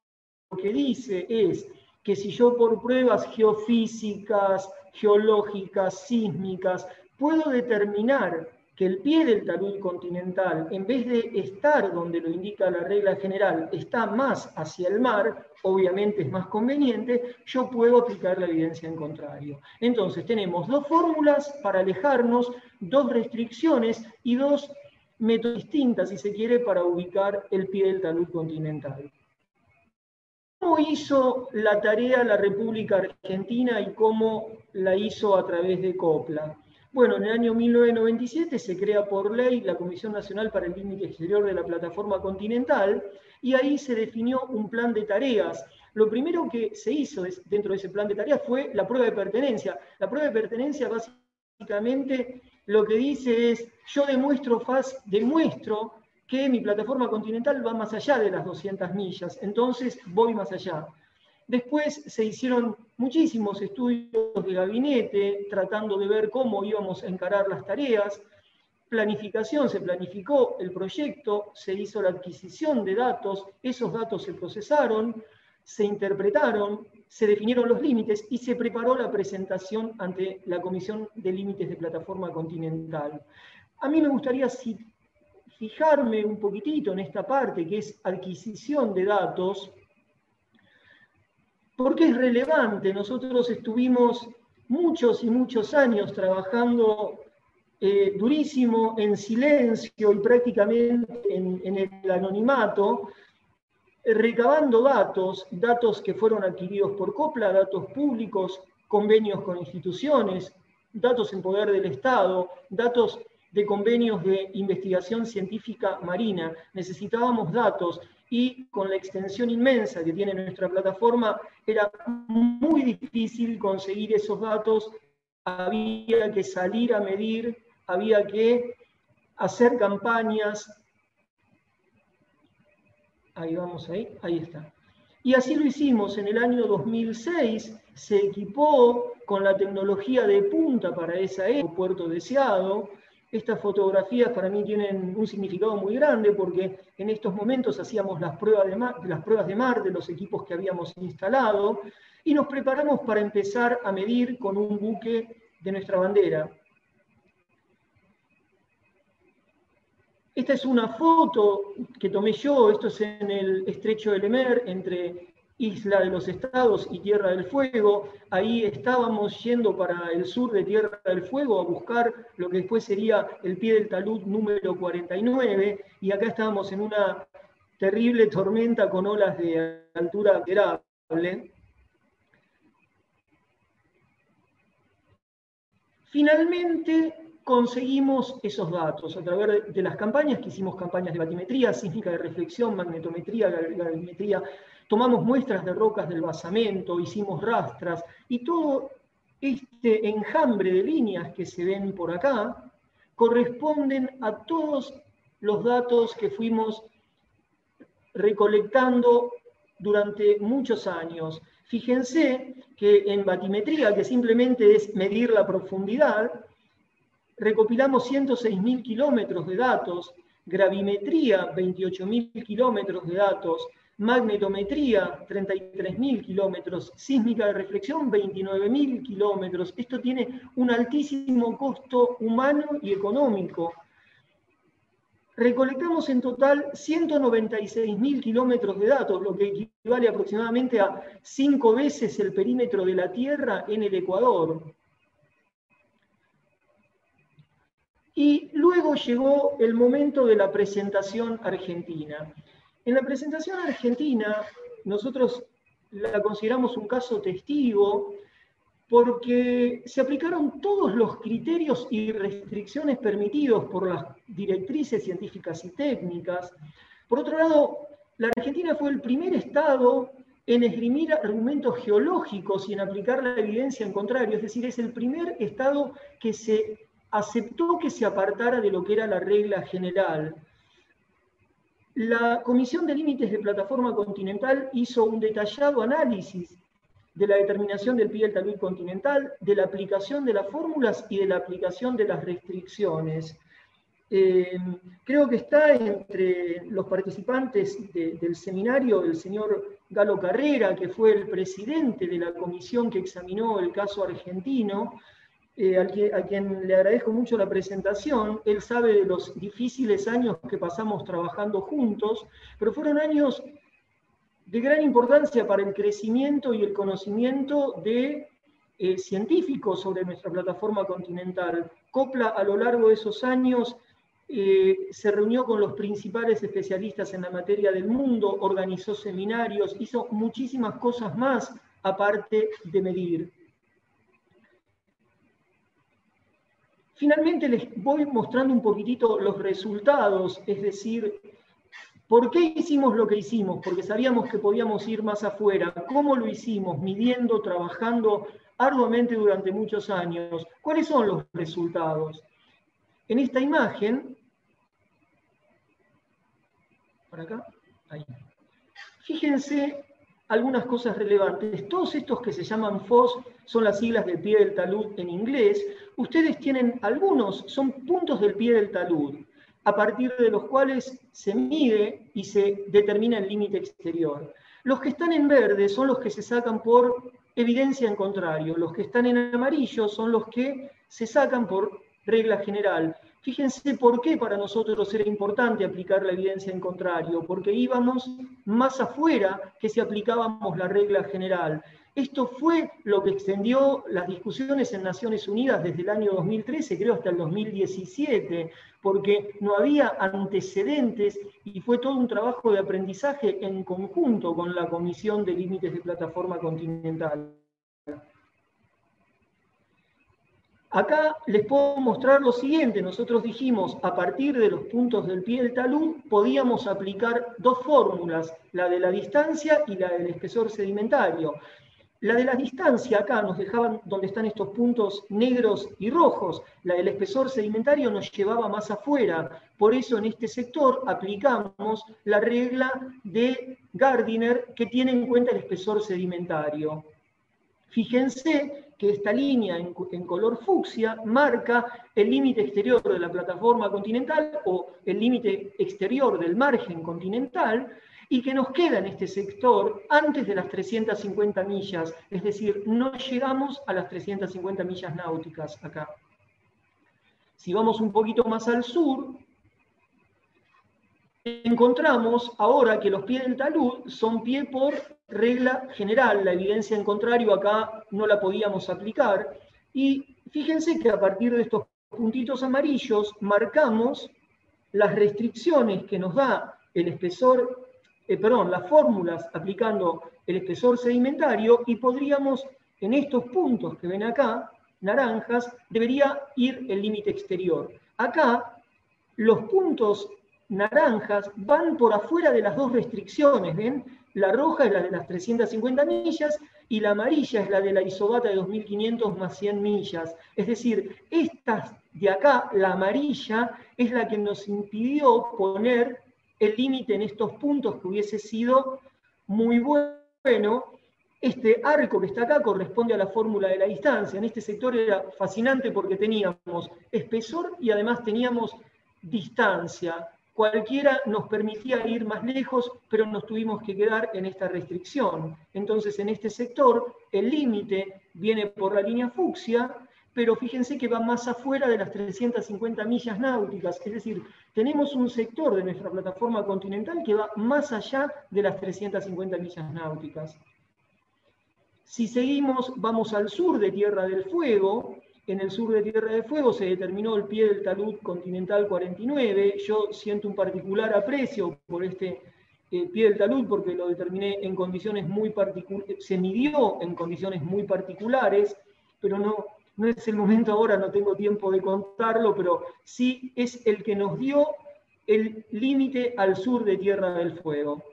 lo que dice es que si yo por pruebas geofísicas, geológicas, sísmicas, puedo determinar que el pie del talud continental, en vez de estar donde lo indica la regla general, está más hacia el mar, obviamente es más conveniente, yo puedo aplicar la evidencia en contrario. Entonces tenemos dos fórmulas para alejarnos, dos restricciones y dos métodos distintas, si se quiere, para ubicar el pie del talud continental. ¿Cómo hizo la tarea la República Argentina y cómo la hizo a través de COPLA? Bueno, en el año 1997 se crea por ley la Comisión Nacional para el Límite Exterior de la Plataforma Continental y ahí se definió un plan de tareas. Lo primero que se hizo dentro de ese plan de tareas fue la prueba de pertenencia. La prueba de pertenencia básicamente lo que dice es, yo demuestro, demuestro que mi plataforma continental va más allá de las 200 millas, entonces voy más allá. Después se hicieron muchísimos estudios de gabinete tratando de ver cómo íbamos a encarar las tareas. Planificación, se planificó el proyecto, se hizo la adquisición de datos, esos datos se procesaron, se interpretaron, se definieron los límites y se preparó la presentación ante la Comisión de Límites de Plataforma Continental. A mí me gustaría fijarme un poquitito en esta parte que es adquisición de datos, porque es relevante. Nosotros estuvimos muchos y muchos años trabajando eh, durísimo, en silencio y prácticamente en, en el anonimato, recabando datos, datos que fueron adquiridos por COPLA, datos públicos, convenios con instituciones, datos en poder del Estado, datos de convenios de investigación científica marina. Necesitábamos datos y con la extensión inmensa que tiene nuestra plataforma, era muy difícil conseguir esos datos, había que salir a medir, había que hacer campañas. Ahí vamos, ahí, ahí está. Y así lo hicimos en el año 2006, se equipó con la tecnología de punta para esa época, puerto deseado, estas fotografías para mí tienen un significado muy grande porque en estos momentos hacíamos las pruebas de mar, las pruebas de, mar de los equipos que habíamos instalado y nos preparamos para empezar a medir con un buque de nuestra bandera. Esta es una foto que tomé yo, esto es en el estrecho de Lemer, entre Isla de los Estados y Tierra del Fuego. Ahí estábamos yendo para el sur de Tierra del Fuego a buscar lo que después sería el pie del talud número 49 y acá estábamos en una terrible tormenta con olas de altura considerable. Finalmente conseguimos esos datos a través de las campañas, que hicimos campañas de batimetría, sísmica de reflexión, magnetometría, gravimetría, tomamos muestras de rocas del basamento, hicimos rastras, y todo este enjambre de líneas que se ven por acá corresponden a todos los datos que fuimos recolectando durante muchos años. Fíjense que en batimetría, que simplemente es medir la profundidad, recopilamos 106.000 kilómetros de datos, gravimetría 28.000 kilómetros de datos, magnetometría, 33.000 kilómetros, sísmica de reflexión, 29.000 kilómetros. Esto tiene un altísimo costo humano y económico. Recolectamos en total 196.000 kilómetros de datos, lo que equivale aproximadamente a cinco veces el perímetro de la Tierra en el Ecuador. Y luego llegó el momento de la presentación argentina. En la presentación argentina, nosotros la consideramos un caso testigo porque se aplicaron todos los criterios y restricciones permitidos por las directrices científicas y técnicas. Por otro lado, la Argentina fue el primer Estado en esgrimir argumentos geológicos y en aplicar la evidencia en contrario, es decir, es el primer Estado que se aceptó que se apartara de lo que era la regla general. La Comisión de Límites de Plataforma Continental hizo un detallado análisis de la determinación del pie del talud continental, de la aplicación de las fórmulas y de la aplicación de las restricciones. Eh, creo que está entre los participantes del seminario el señor Galo Carrera, que fue el presidente de la comisión que examinó el caso argentino, eh, a, quien, le agradezco mucho la presentación. Él sabe de los difíciles años que pasamos trabajando juntos, pero fueron años de gran importancia para el crecimiento y el conocimiento de eh, científicos sobre nuestra plataforma continental. COPLA a lo largo de esos años eh, se reunió con los principales especialistas en la materia del mundo, organizó seminarios, hizo muchísimas cosas más aparte de medir. Finalmente les voy mostrando un poquitito los resultados, es decir, ¿por qué hicimos lo que hicimos? Porque sabíamos que podíamos ir más afuera. ¿Cómo lo hicimos? Midiendo, trabajando arduamente durante muchos años. ¿Cuáles son los resultados? En esta imagen, para acá, ahí. Fíjense algunas cosas relevantes. Todos estos que se llaman FOS son las siglas del pie del talud en inglés. Ustedes tienen algunos, son puntos del pie del talud, a partir de los cuales se mide y se determina el límite exterior. Los que están en verde son los que se sacan por evidencia en contrario. Los que están en amarillo son los que se sacan por regla general. Fíjense por qué para nosotros era importante aplicar la evidencia en contrario, porque íbamos más afuera que si aplicábamos la regla general. Esto fue lo que extendió las discusiones en Naciones Unidas desde el año 2013, creo hasta el 2017, porque no había antecedentes y fue todo un trabajo de aprendizaje en conjunto con la Comisión de Límites de Plataforma Continental. Acá les puedo mostrar lo siguiente. Nosotros dijimos, a partir de los puntos del pie del talud, podíamos aplicar dos fórmulas, la de la distancia y la del espesor sedimentario. La de la distancia acá nos dejaban donde están estos puntos negros y rojos. La del espesor sedimentario nos llevaba más afuera. Por eso en este sector aplicamos la regla de Gardiner que tiene en cuenta el espesor sedimentario. Fíjense que esta línea en, color fucsia marca el límite exterior de la plataforma continental o el límite exterior del margen continental y que nos queda en este sector antes de las 350 millas, es decir, no llegamos a las 350 millas náuticas acá. Si vamos un poquito más al sur, encontramos ahora que los pies del talud son pie por regla general, la evidencia en contrario acá no la podíamos aplicar, y fíjense que a partir de estos puntitos amarillos marcamos las restricciones que nos da el espesor, eh, perdón, las fórmulas aplicando el espesor sedimentario y podríamos, en estos puntos que ven acá, naranjas, debería ir el límite exterior. Acá, los puntos naranjas van por afuera de las dos restricciones, ¿ven? La roja es la de las 350 millas y la amarilla es la de la isobata de 2500 más 100 millas. Es decir, esta de acá, la amarilla, es la que nos impidió poner el límite en estos puntos que hubiese sido muy bueno. Este arco que está acá corresponde a la fórmula de la distancia. En este sector era fascinante porque teníamos espesor y además teníamos distancia cualquiera nos permitía ir más lejos, pero nos tuvimos que quedar en esta restricción. Entonces, en este sector, el límite viene por la línea fucsia, pero fíjense que va más afuera de las 350 millas náuticas, es decir, tenemos un sector de nuestra plataforma continental que va más allá de las 350 millas náuticas. Si seguimos, vamos al sur de Tierra del Fuego, en el sur de Tierra de Fuego se determinó el pie del talud continental 49. Yo siento un particular aprecio por este eh, pie del talud porque lo determiné en condiciones muy particulares, se midió en condiciones muy particulares, pero no, no es el momento ahora, no tengo tiempo de contarlo, pero sí es el que nos dio el límite al sur de Tierra del Fuego.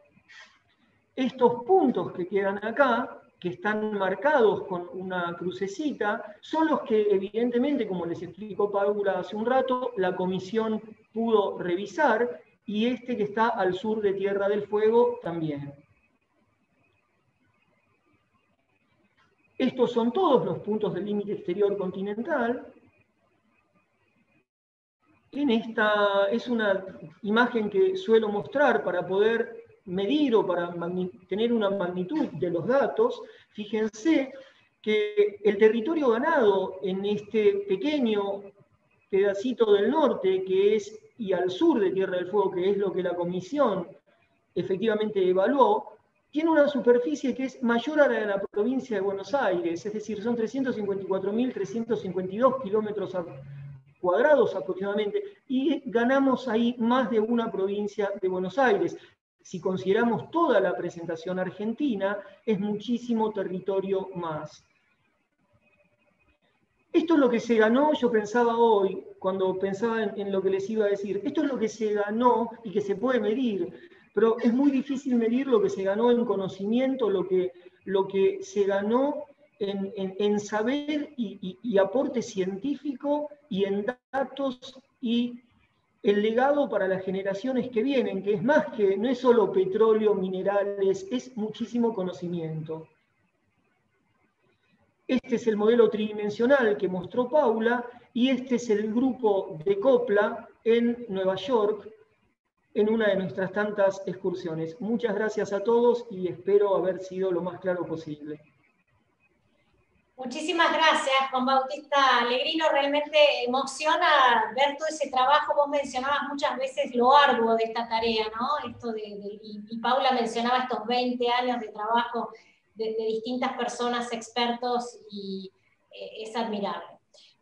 Estos puntos que quedan acá que están marcados con una crucecita, son los que evidentemente, como les explicó Paula hace un rato, la comisión pudo revisar y este que está al sur de Tierra del Fuego también. Estos son todos los puntos del límite exterior continental. En esta es una imagen que suelo mostrar para poder medir o para tener una magnitud de los datos, fíjense que el territorio ganado en este pequeño pedacito del norte, que es, y al sur de Tierra del Fuego, que es lo que la comisión efectivamente evaluó, tiene una superficie que es mayor a la de la provincia de Buenos Aires, es decir, son 354.352 kilómetros cuadrados aproximadamente, y ganamos ahí más de una provincia de Buenos Aires. Si consideramos toda la presentación argentina, es muchísimo territorio más. Esto es lo que se ganó, yo pensaba hoy, cuando pensaba en, lo que les iba a decir, esto es lo que se ganó y que se puede medir, pero es muy difícil medir lo que se ganó en conocimiento, lo que, lo que se ganó en, saber y, aporte científico y en datos y el legado para las generaciones que vienen, que es más que, no es solo petróleo, minerales, es muchísimo conocimiento. Este es el modelo tridimensional que mostró Paula y este es el grupo de Copla en Nueva York en una de nuestras tantas excursiones. Muchas gracias a todos y espero haber sido lo más claro posible. Muchísimas gracias, Juan Bautista Alegrino. Realmente emociona ver todo ese trabajo. Vos mencionabas muchas veces lo arduo de esta tarea, ¿no? Esto de, y, Paula mencionaba estos 20 años de trabajo de, distintas personas, expertos, y eh, es admirable.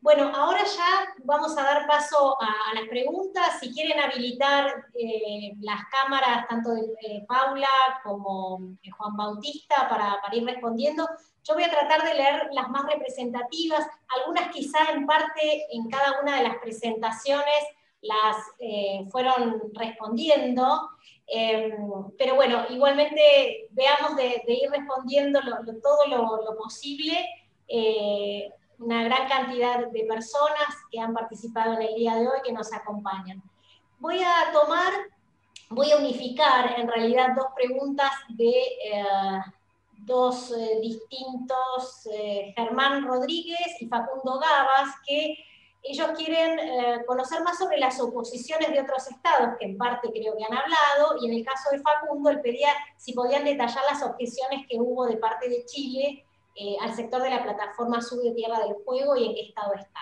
Bueno, ahora ya vamos a dar paso a, las preguntas. Si quieren habilitar eh, las cámaras, tanto de eh, Paula como de Juan Bautista, para, ir respondiendo, yo voy a tratar de leer las más representativas, algunas quizá en parte en cada una de las presentaciones las eh, fueron respondiendo, pero bueno, igualmente veamos de, ir respondiendo todo lo, posible una gran cantidad de personas que han participado en el día de hoy que nos acompañan. Voy a tomar, voy a unificar en realidad dos preguntas de eh, dos eh, distintos, eh, Germán Rodríguez y Facundo Gabas, que ellos quieren conocer más sobre las oposiciones de otros estados, que en parte creo que han hablado, y en el caso de Facundo, él pedía si podían detallar las objeciones que hubo de parte de Chile eh, al sector de la plataforma sur de Tierra del Fuego y en qué estado está.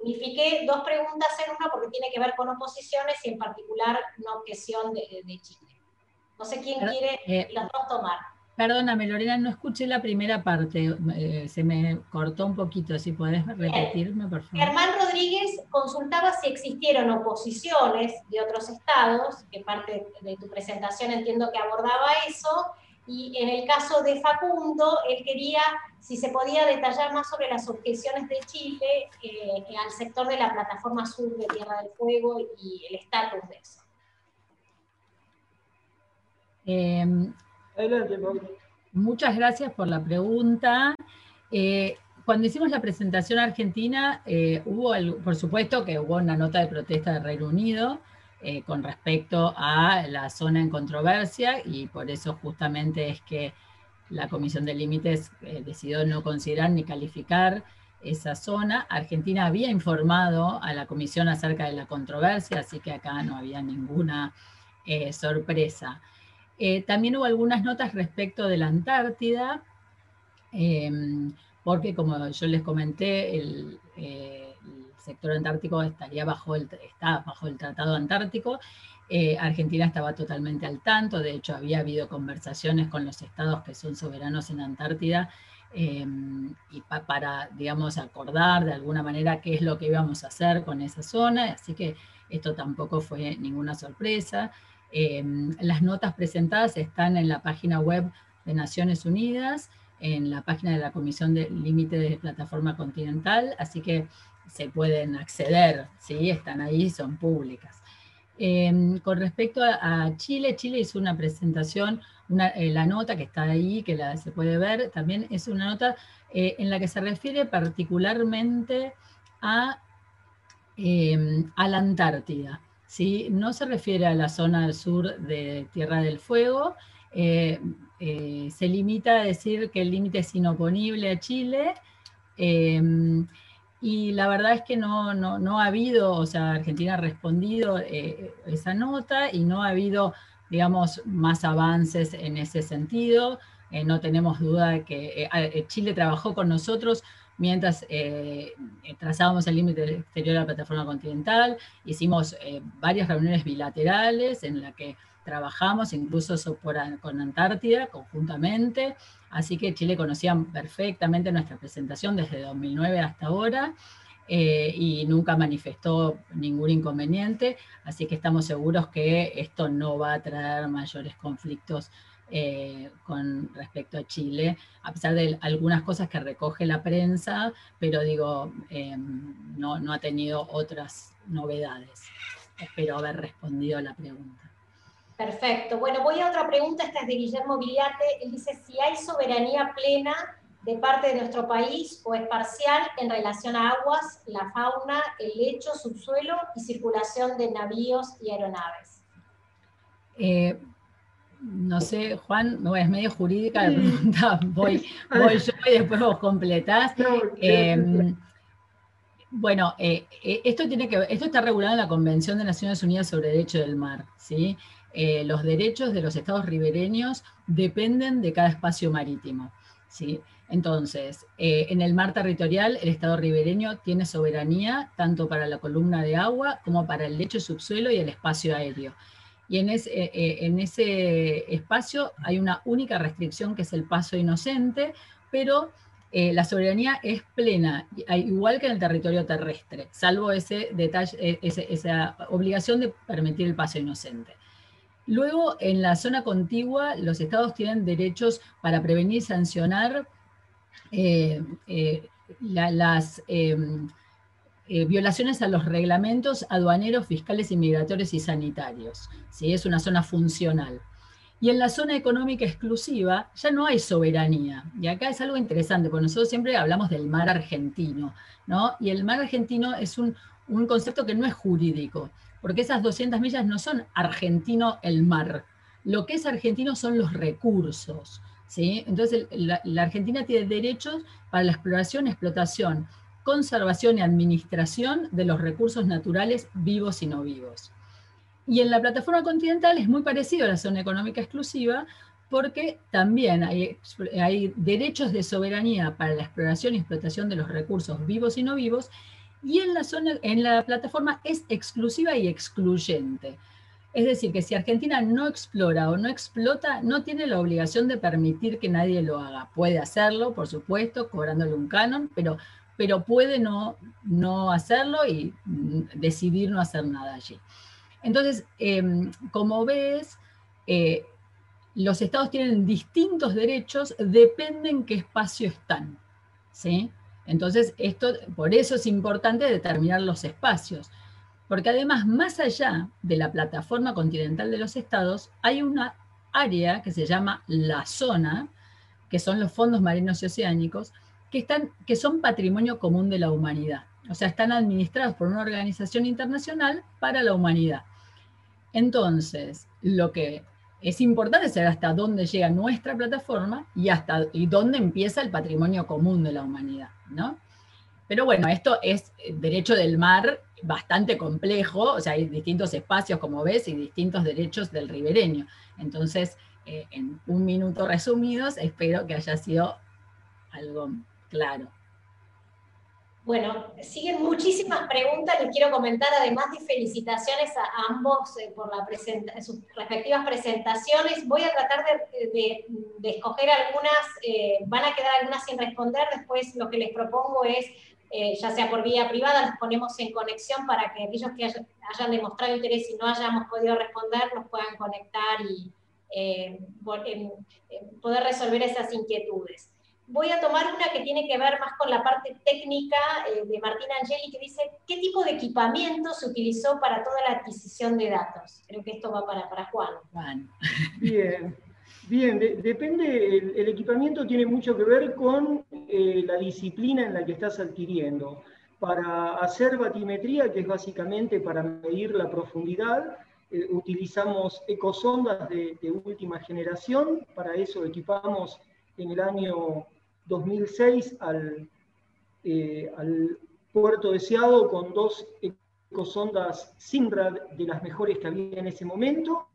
Unifiqué dos preguntas en una porque tiene que ver con oposiciones y en particular una objeción de, Chile. No sé quién quiere eh, los dos tomar. Perdóname, Lorena, no escuché la primera parte, eh, se me cortó un poquito, si podés repetirme, por favor. Germán Rodríguez consultaba si existieron oposiciones de otros estados, que parte de tu presentación entiendo que abordaba eso, y en el caso de Facundo, él quería si se podía detallar más sobre las objeciones de Chile eh, al sector de la plataforma sur de Tierra del Fuego y el estatus de eso. Em, muchas gracias por la pregunta. Eh, cuando hicimos la presentación argentina, eh, hubo, por supuesto que hubo una nota de protesta del Reino Unido, eh, con respecto a la zona en controversia y por eso justamente es que la Comisión de Límites eh, decidió no considerar ni calificar esa zona. Argentina había informado a la Comisión acerca de la controversia, así que acá no había ninguna eh, sorpresa. también hubo algunas notas respecto de la Antártida, porque como yo les comenté, el, sector antártico estaría bajo el, está bajo el Tratado Antártico. Eh, Argentina estaba totalmente al tanto, de hecho había habido conversaciones con los estados que son soberanos en Antártida em, y para, digamos, acordar de alguna manera qué es lo que íbamos a hacer con esa zona, así que esto tampoco fue ninguna sorpresa. Em, las notas presentadas están en la página web de Naciones Unidas, en la página de la Comisión de Límite de Plataforma Continental, así que se pueden acceder, ¿sí? están ahí, son públicas. Em, con respecto a, Chile, Chile hizo una presentación, eh, la nota que está ahí, que se puede ver, también es una nota eh, en la que se refiere particularmente a, em, a la Antártida. ¿sí? No se refiere a la zona del sur de Tierra del Fuego, eh, se limita a decir que el límite es inoponible a Chile, em, y la verdad es que no, no, ha habido, o sea, Argentina ha respondido eh, esa nota y no ha habido, digamos, más avances en ese sentido. no tenemos duda de que Chile trabajó con nosotros mientras trazábamos el límite exterior de la plataforma continental, hicimos varias reuniones bilaterales en las que trabajamos incluso con Antártida conjuntamente, así que Chile conocía perfectamente nuestra presentación desde 2009 hasta ahora, eh, y nunca manifestó ningún inconveniente, así que estamos seguros que esto no va a traer mayores conflictos eh, con respecto a Chile, a pesar de algunas cosas que recoge la prensa, pero digo, em, no, no ha tenido otras novedades. Espero haber respondido a la pregunta. Perfecto. Bueno, voy a otra pregunta, esta es de Guillermo Villate. Él dice si hay soberanía plena de parte de nuestro país o es parcial en relación a aguas, la fauna, el lecho, subsuelo y circulación de navíos y aeronaves. Eh, no sé, Juan, no es medio jurídica la pregunta, voy, voy yo y después vos completás. Em, bueno, eh, eh, esto, tiene que, esto está regulado en la Convención de Naciones Unidas sobre Derecho del Mar. ¿sí? Los derechos de los estados ribereños dependen de cada espacio marítimo. ¿sí? Entonces, eh, en el mar territorial, el Estado ribereño tiene soberanía tanto para la columna de agua como para el lecho subsuelo y el espacio aéreo. Y en ese, eh, eh, espacio hay una única restricción que es el paso inocente, pero la soberanía es plena, igual que en el territorio terrestre, salvo ese detalle, esa obligación de permitir el paso inocente. Luego, en la zona contigua, los estados tienen derechos para prevenir y sancionar eh, eh, las em, eh, violaciones a los reglamentos aduaneros, fiscales, inmigratorios y sanitarios. ¿sí? Es una zona funcional. Y en la zona económica exclusiva ya no hay soberanía. Y acá es algo interesante, porque nosotros siempre hablamos del mar argentino, ¿no? Y el mar argentino es un, un concepto que no es jurídico, porque esas 200 millas no son argentino el mar. Lo que es argentino son los recursos. Entonces, la, Argentina tiene derechos para la exploración, explotación, conservación y administración de los recursos naturales vivos y no vivos. Y en la plataforma continental es muy parecido a la zona económica exclusiva porque también hay, derechos de soberanía para la exploración y explotación de los recursos vivos y no vivos, y en la, zona, en la plataforma es exclusiva y excluyente. Es decir, que si Argentina no explora o no explota, no tiene la obligación de permitir que nadie lo haga. Puede hacerlo, por supuesto, cobrándole un canon, pero, pero puede no, no hacerlo y mm, decidir no hacer nada allí. Entonces, em, como ves, eh, los estados tienen distintos derechos, depende en qué espacio están. ¿sí? Entonces, esto, por eso es importante determinar los espacios porque además, más allá de la plataforma continental de los estados, hay una área que se llama la zona, que son los fondos marinos y oceánicos, que, están, que son patrimonio común de la humanidad. O sea, están administrados por una organización internacional para la humanidad. Entonces, lo que es importante saber hasta dónde llega nuestra plataforma y hasta y dónde empieza el patrimonio común de la humanidad, ¿no? Pero bueno, esto es derecho del mar bastante complejo, o sea, hay distintos espacios, como ves, y distintos derechos del ribereño. Entonces, eh, en un minuto resumidos, espero que haya sido algo claro. Bueno, siguen muchísimas preguntas, les quiero comentar, además de felicitaciones a ambos eh, por la sus respectivas presentaciones. Voy a tratar de, escoger algunas, eh, van a quedar algunas sin responder, después lo que les propongo es eh, ya sea por vía privada, los ponemos en conexión para que aquellos que hayan, demostrado interés y no hayamos podido responder, nos puedan conectar y poder resolver esas inquietudes. Voy a tomar una que tiene que ver más con la parte técnica eh, de Martina Angeli, que dice, ¿qué tipo de equipamiento se utilizó para toda la adquisición de datos? Creo que esto va para, para Juan. Juan. Bien. Bien, depende, el, equipamiento tiene mucho que ver con eh, la disciplina en la que estás adquiriendo. Para hacer batimetría, que es básicamente para medir la profundidad, eh, utilizamos ecosondas de, última generación, para eso equipamos en el año 2006 al, eh, al puerto deseado con dos ecosondas Simrad de las mejores que había en ese momento,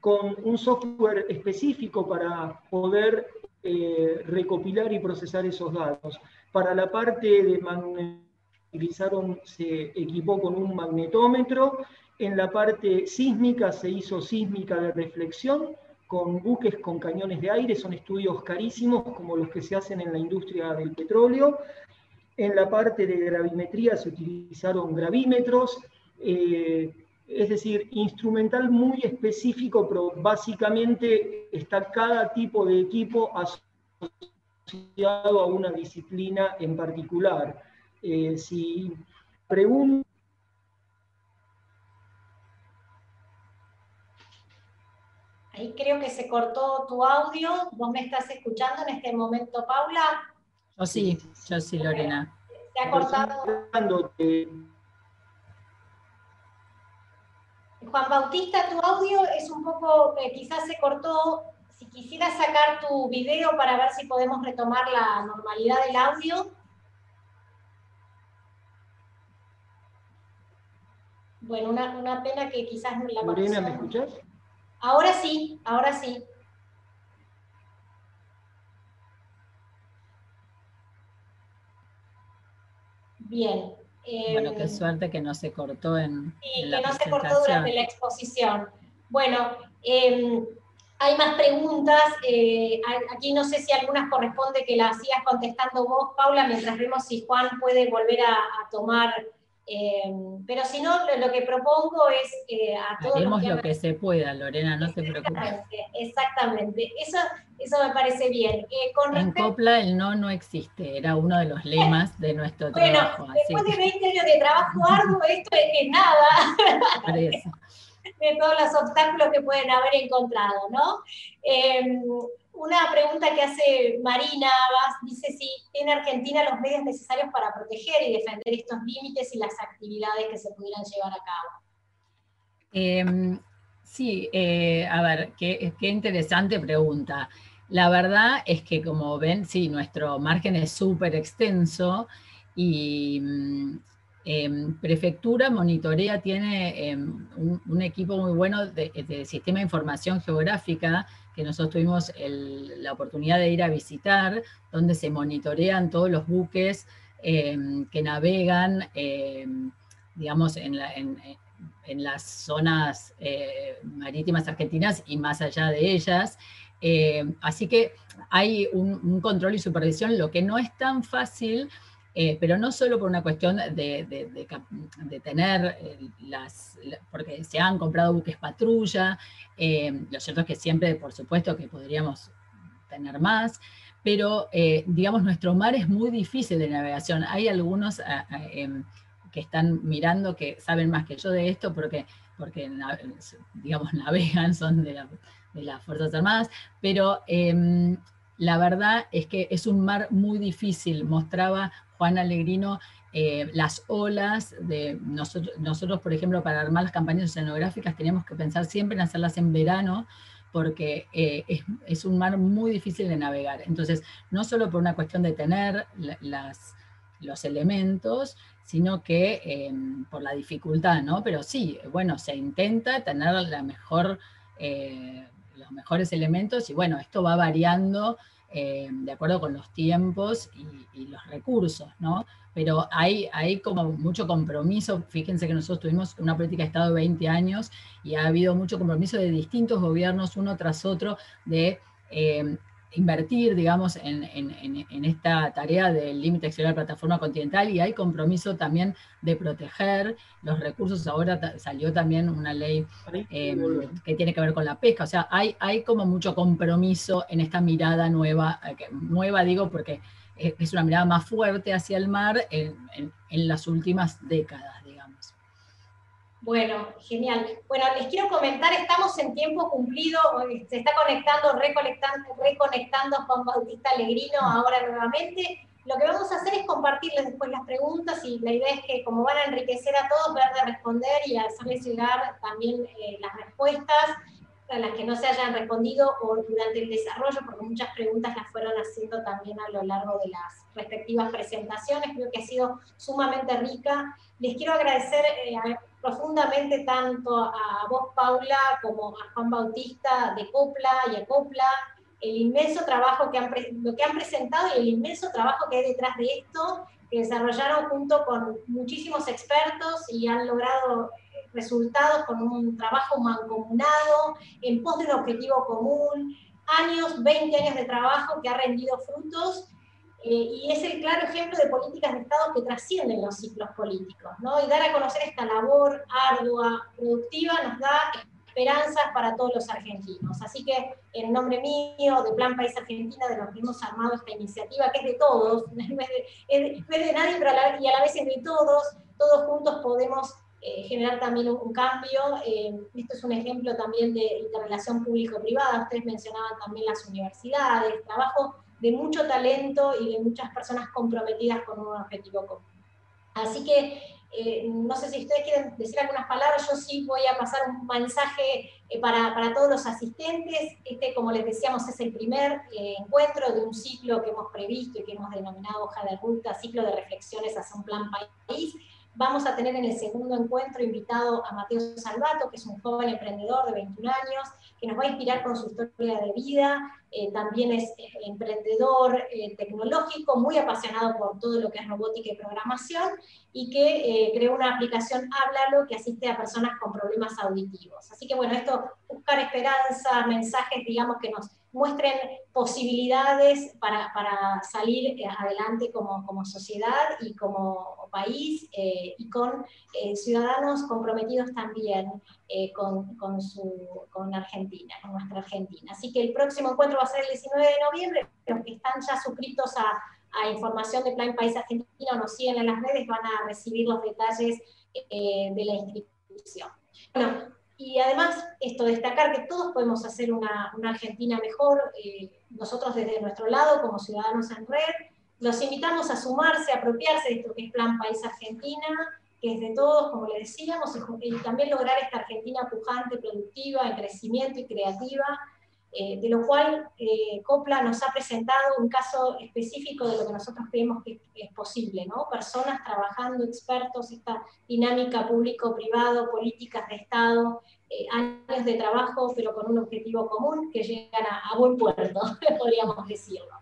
con un software específico para poder recopilar y procesar esos datos. Para la parte de magnetizaron, se equipó con un magnetómetro. En la parte sísmica se hizo sísmica de reflexión con buques con cañones de aire, son estudios carísimos como los que se hacen en la industria del petróleo. En la parte de gravimetría se utilizaron gravímetros, eh, es decir, instrumental muy específico, pero básicamente está cada tipo de equipo asociado a una disciplina en particular. Eh, si pregunto Ahí creo que se cortó tu audio. ¿Vos me estás escuchando en este momento, Paula? Yo sí, yo sí, Lorena. Se ha cortado. Juan Bautista, tu audio es un poco, eh, quizás se cortó. Si quisieras sacar tu video para ver si podemos retomar la normalidad del audio. Bueno, una, pena que quizás la Lorena, ¿me escuchas? Ahora sí, ahora sí. Bien. bueno, qué em, suerte que no se cortó en. Sí, que no se cortó durante la exposición. Bueno, em, hay más preguntas. Eh, aquí no sé si algunas corresponde que las sigas contestando vos, Paula, mientras vemos si Juan puede volver a tomar Em, pero si no, lo, que propongo es eh, a todos. Haremos lo que se pueda, Lorena, no te preocupes. Exactamente, Eso, eso me parece bien. Eh, en COPLA el no no existe, era uno de los lemas de nuestro trabajo. Bueno, después de 20 años de trabajo arduo, esto es, nada. de todos los obstáculos que pueden haber encontrado, ¿no? Una pregunta que hace Marina dice si tiene Argentina los medios necesarios para proteger y defender estos límites y las actividades que se pudieran llevar a cabo. Em, sí, eh, a ver, qué, interesante pregunta. La verdad es que como ven, sí, nuestro margen es súper extenso y em, Prefectura monitorea, tiene em, un, equipo muy bueno de, sistema de información geográfica que nosotros tuvimos la oportunidad de ir a visitar, donde se monitorean todos los buques eh, que navegan, digamos, en, las zonas eh, marítimas argentinas y más allá de ellas. así que hay un, control y supervisión, lo que no es tan fácil eh, pero no solo por una cuestión de, tener eh, las, porque se han comprado buques patrulla, eh, lo cierto es que siempre, por supuesto, que podríamos tener más, pero digamos, nuestro mar es muy difícil de navegación. Hay algunos em, que están mirando que saben más que yo de esto porque, porque digamos, navegan, son de, de las Fuerzas Armadas, pero em, la verdad es que es un mar muy difícil. Mostraba Juan Alegrino eh, las olas de nosotros, nosotros, por ejemplo, para armar las campañas oceanográficas teníamos que pensar siempre en hacerlas en verano porque eh, es, un mar muy difícil de navegar. Entonces, no solo por una cuestión de tener los elementos, sino que em, por la dificultad, ¿no? Pero sí, bueno, se intenta tener mejor, eh, los mejores elementos y bueno, esto va variando eh, de acuerdo con los tiempos y, los recursos, ¿no? Pero hay, hay como mucho compromiso, fíjense que nosotros tuvimos una política de Estado de 20 años y ha habido mucho compromiso de distintos gobiernos, uno tras otro, de eh, invertir, digamos, en, esta tarea del límite exterior de la plataforma continental y hay compromiso también de proteger los recursos. Ahora salió también una ley em, que tiene que ver con la pesca. O sea, hay, hay como mucho compromiso en esta mirada nueva, eh, nueva digo porque es una mirada más fuerte hacia el mar en, en las últimas décadas. Bueno, genial. Bueno, les quiero comentar, estamos en tiempo cumplido, se está conectando, reconectando, reconectando Juan Bautista Alegrino ahora nuevamente. Lo que vamos a hacer es compartirles después las preguntas y la idea es que como van a enriquecer a todos, ver de responder y hacerles llegar también eh, las respuestas. a las que no se hayan respondido o durante el desarrollo, porque muchas preguntas las fueron haciendo también a lo largo de las respectivas presentaciones. Creo que ha sido sumamente rica. Les quiero agradecer eh, profundamente tanto a vos, Paula, como a Juan Bautista de Copla y a Copla, el inmenso trabajo que han, que han presentado y el inmenso trabajo que hay detrás de esto, que desarrollaron junto con muchísimos expertos y han logrado resultados con un trabajo mancomunado, en pos de un objetivo común, años, 20 años de trabajo que ha rendido frutos eh, y es el claro ejemplo de políticas de Estado que trascienden los ciclos políticos. ¿no? Y dar a conocer esta labor ardua, productiva, nos da esperanzas para todos los argentinos. Así que en nombre mío, de Plan País Argentina, de los que hemos armado esta iniciativa, que es de todos, no es de, nadie, pero a la, y a la vez es de todos, todos juntos podemos eh, generar también un, cambio. Eh, esto es un ejemplo también de interrelación público-privada. Ustedes mencionaban también las universidades, trabajo de mucho talento y de muchas personas comprometidas con un objetivo común. Así que eh, no sé si ustedes quieren decir algunas palabras, yo sí voy a pasar un mensaje para, para, todos los asistentes. Este, como les decíamos, es el primer encuentro de un ciclo que hemos previsto y que hemos denominado hoja de ruta, ciclo de reflexiones hacia un plan país. Vamos a tener en el segundo encuentro invitado a Mateo Salvato, que es un joven emprendedor de 21 años, que nos va a inspirar con su historia de vida. Eh, también es eh, emprendedor eh, tecnológico, muy apasionado por todo lo que es robótica y programación, y que creó una aplicación Háblalo que asiste a personas con problemas auditivos. Así que bueno, esto, buscar esperanza, mensajes, digamos, que nos muestren posibilidades para, para salir eh, adelante como, como, sociedad y como país eh, y con eh, ciudadanos comprometidos también con, con, su, con Argentina, con nuestra Argentina. Así que el próximo encuentro va a ser el 19 de noviembre. Los que están ya suscritos a, a información de Plan País Argentina o nos siguen en las redes van a recibir los detalles de la inscripción. Bueno, y además, esto, destacar que todos podemos hacer una, una Argentina mejor, eh, nosotros desde nuestro lado, como ciudadanos en red, los invitamos a sumarse, a apropiarse de esto que es Plan País Argentina, que es de todos, como le decíamos, y, también lograr esta Argentina pujante, productiva, en crecimiento y creativa, eh, de lo cual eh, COPLA nos ha presentado un caso específico de lo que nosotros creemos que es posible, ¿no? Personas trabajando, expertos, esta dinámica público-privado, políticas de Estado, eh, años de trabajo, pero con un objetivo común que llegan a, buen puerto, podríamos decirlo.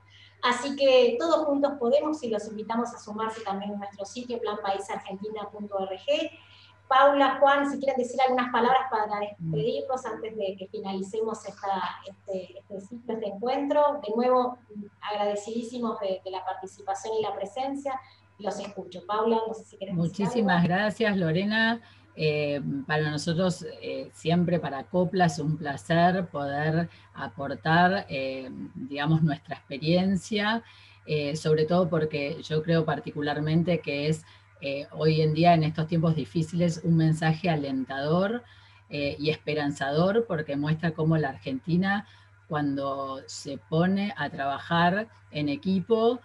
Así que todos juntos podemos y los invitamos a sumarse también a nuestro sitio planpaisargentina.org Paula, Juan, si quieren decir algunas palabras para despedirnos antes de que finalicemos este, este, ciclo, este encuentro. De nuevo, agradecidísimos de, la participación y la presencia. Los escucho. Paula, no sé si quieres Muchísimas gracias, Lorena. Eh, para nosotros, eh, siempre para Copla, es un placer poder aportar, eh, digamos, nuestra experiencia, sobre todo porque yo creo particularmente que es eh, hoy en día en estos tiempos difíciles un mensaje alentador eh, y esperanzador porque muestra cómo la Argentina cuando se pone a trabajar en equipo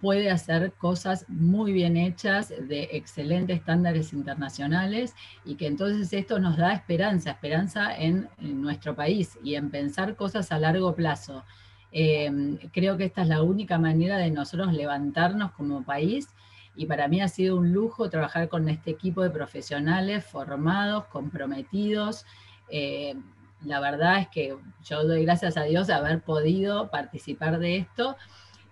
puede hacer cosas muy bien hechas de excelentes estándares internacionales y que entonces esto nos da esperanza, esperanza en, nuestro país y en pensar cosas a largo plazo. Eh, creo que esta es la única manera de nosotros levantarnos como país y para mí ha sido un lujo trabajar con este equipo de profesionales formados, comprometidos. Eh, la verdad es que yo doy gracias a Dios de haber podido participar de esto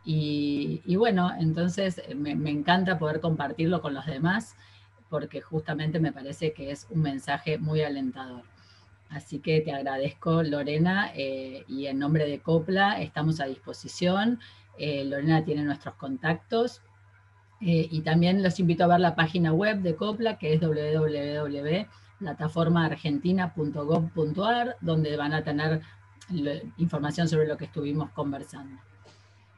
y, bueno, entonces me, encanta poder compartirlo con los demás porque justamente me parece que es un mensaje muy alentador. Así que te agradezco, Lorena, eh, y en nombre de Copla estamos a disposición. Eh, Lorena tiene nuestros contactos eh, y también los invito a ver la página web de COPLA, que es www.plataformaargentina.gov.ar, donde van a tener información sobre lo que estuvimos conversando.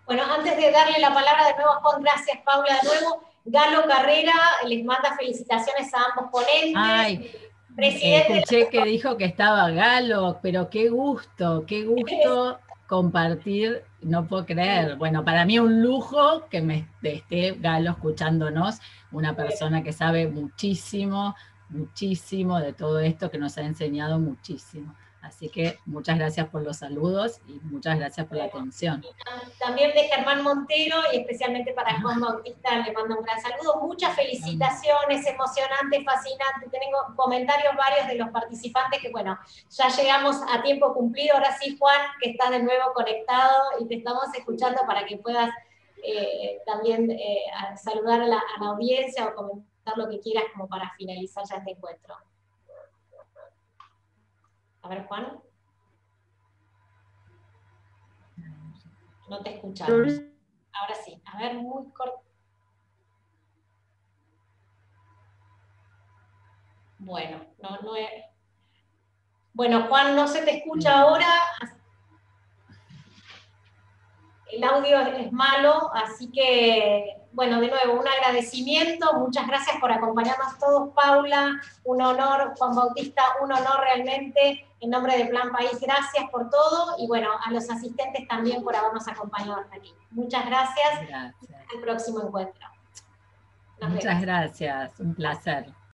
Bueno, antes de darle la palabra de nuevo a Juan, gracias Paula de nuevo. Galo Carrera les manda felicitaciones a ambos ponentes. Ay, escuché que dijo que estaba Galo, pero qué gusto, qué gusto compartir, no puedo creer, bueno, para mí un lujo que me esté Galo escuchándonos, una persona que sabe muchísimo, muchísimo de todo esto, que nos ha enseñado muchísimo. Así que muchas gracias por los saludos y muchas gracias por la atención. También de Germán Montero y especialmente para Juan Bautista le mando un gran saludo. Muchas felicitaciones, emocionante, fascinante. Tengo comentarios varios de los participantes que, bueno, ya llegamos a tiempo cumplido. Ahora sí, Juan, que estás de nuevo conectado y te estamos escuchando para que puedas eh, también eh, saludar a la audiencia o comentar lo que quieras como para finalizar ya este encuentro. A ver, Juan. No te escuchamos. Ahora sí. A ver, muy corto. Bueno, no, no es... Bueno, Juan, no se te escucha ahora. El audio es malo, así que bueno, de nuevo, un agradecimiento, muchas gracias por acompañarnos todos, Paula, un honor, Juan Bautista, un honor realmente, en nombre de Plan País, gracias por todo, y bueno, a los asistentes también por habernos acompañado hasta aquí. Muchas gracias, gracias. al próximo encuentro. muchas gracias, un placer.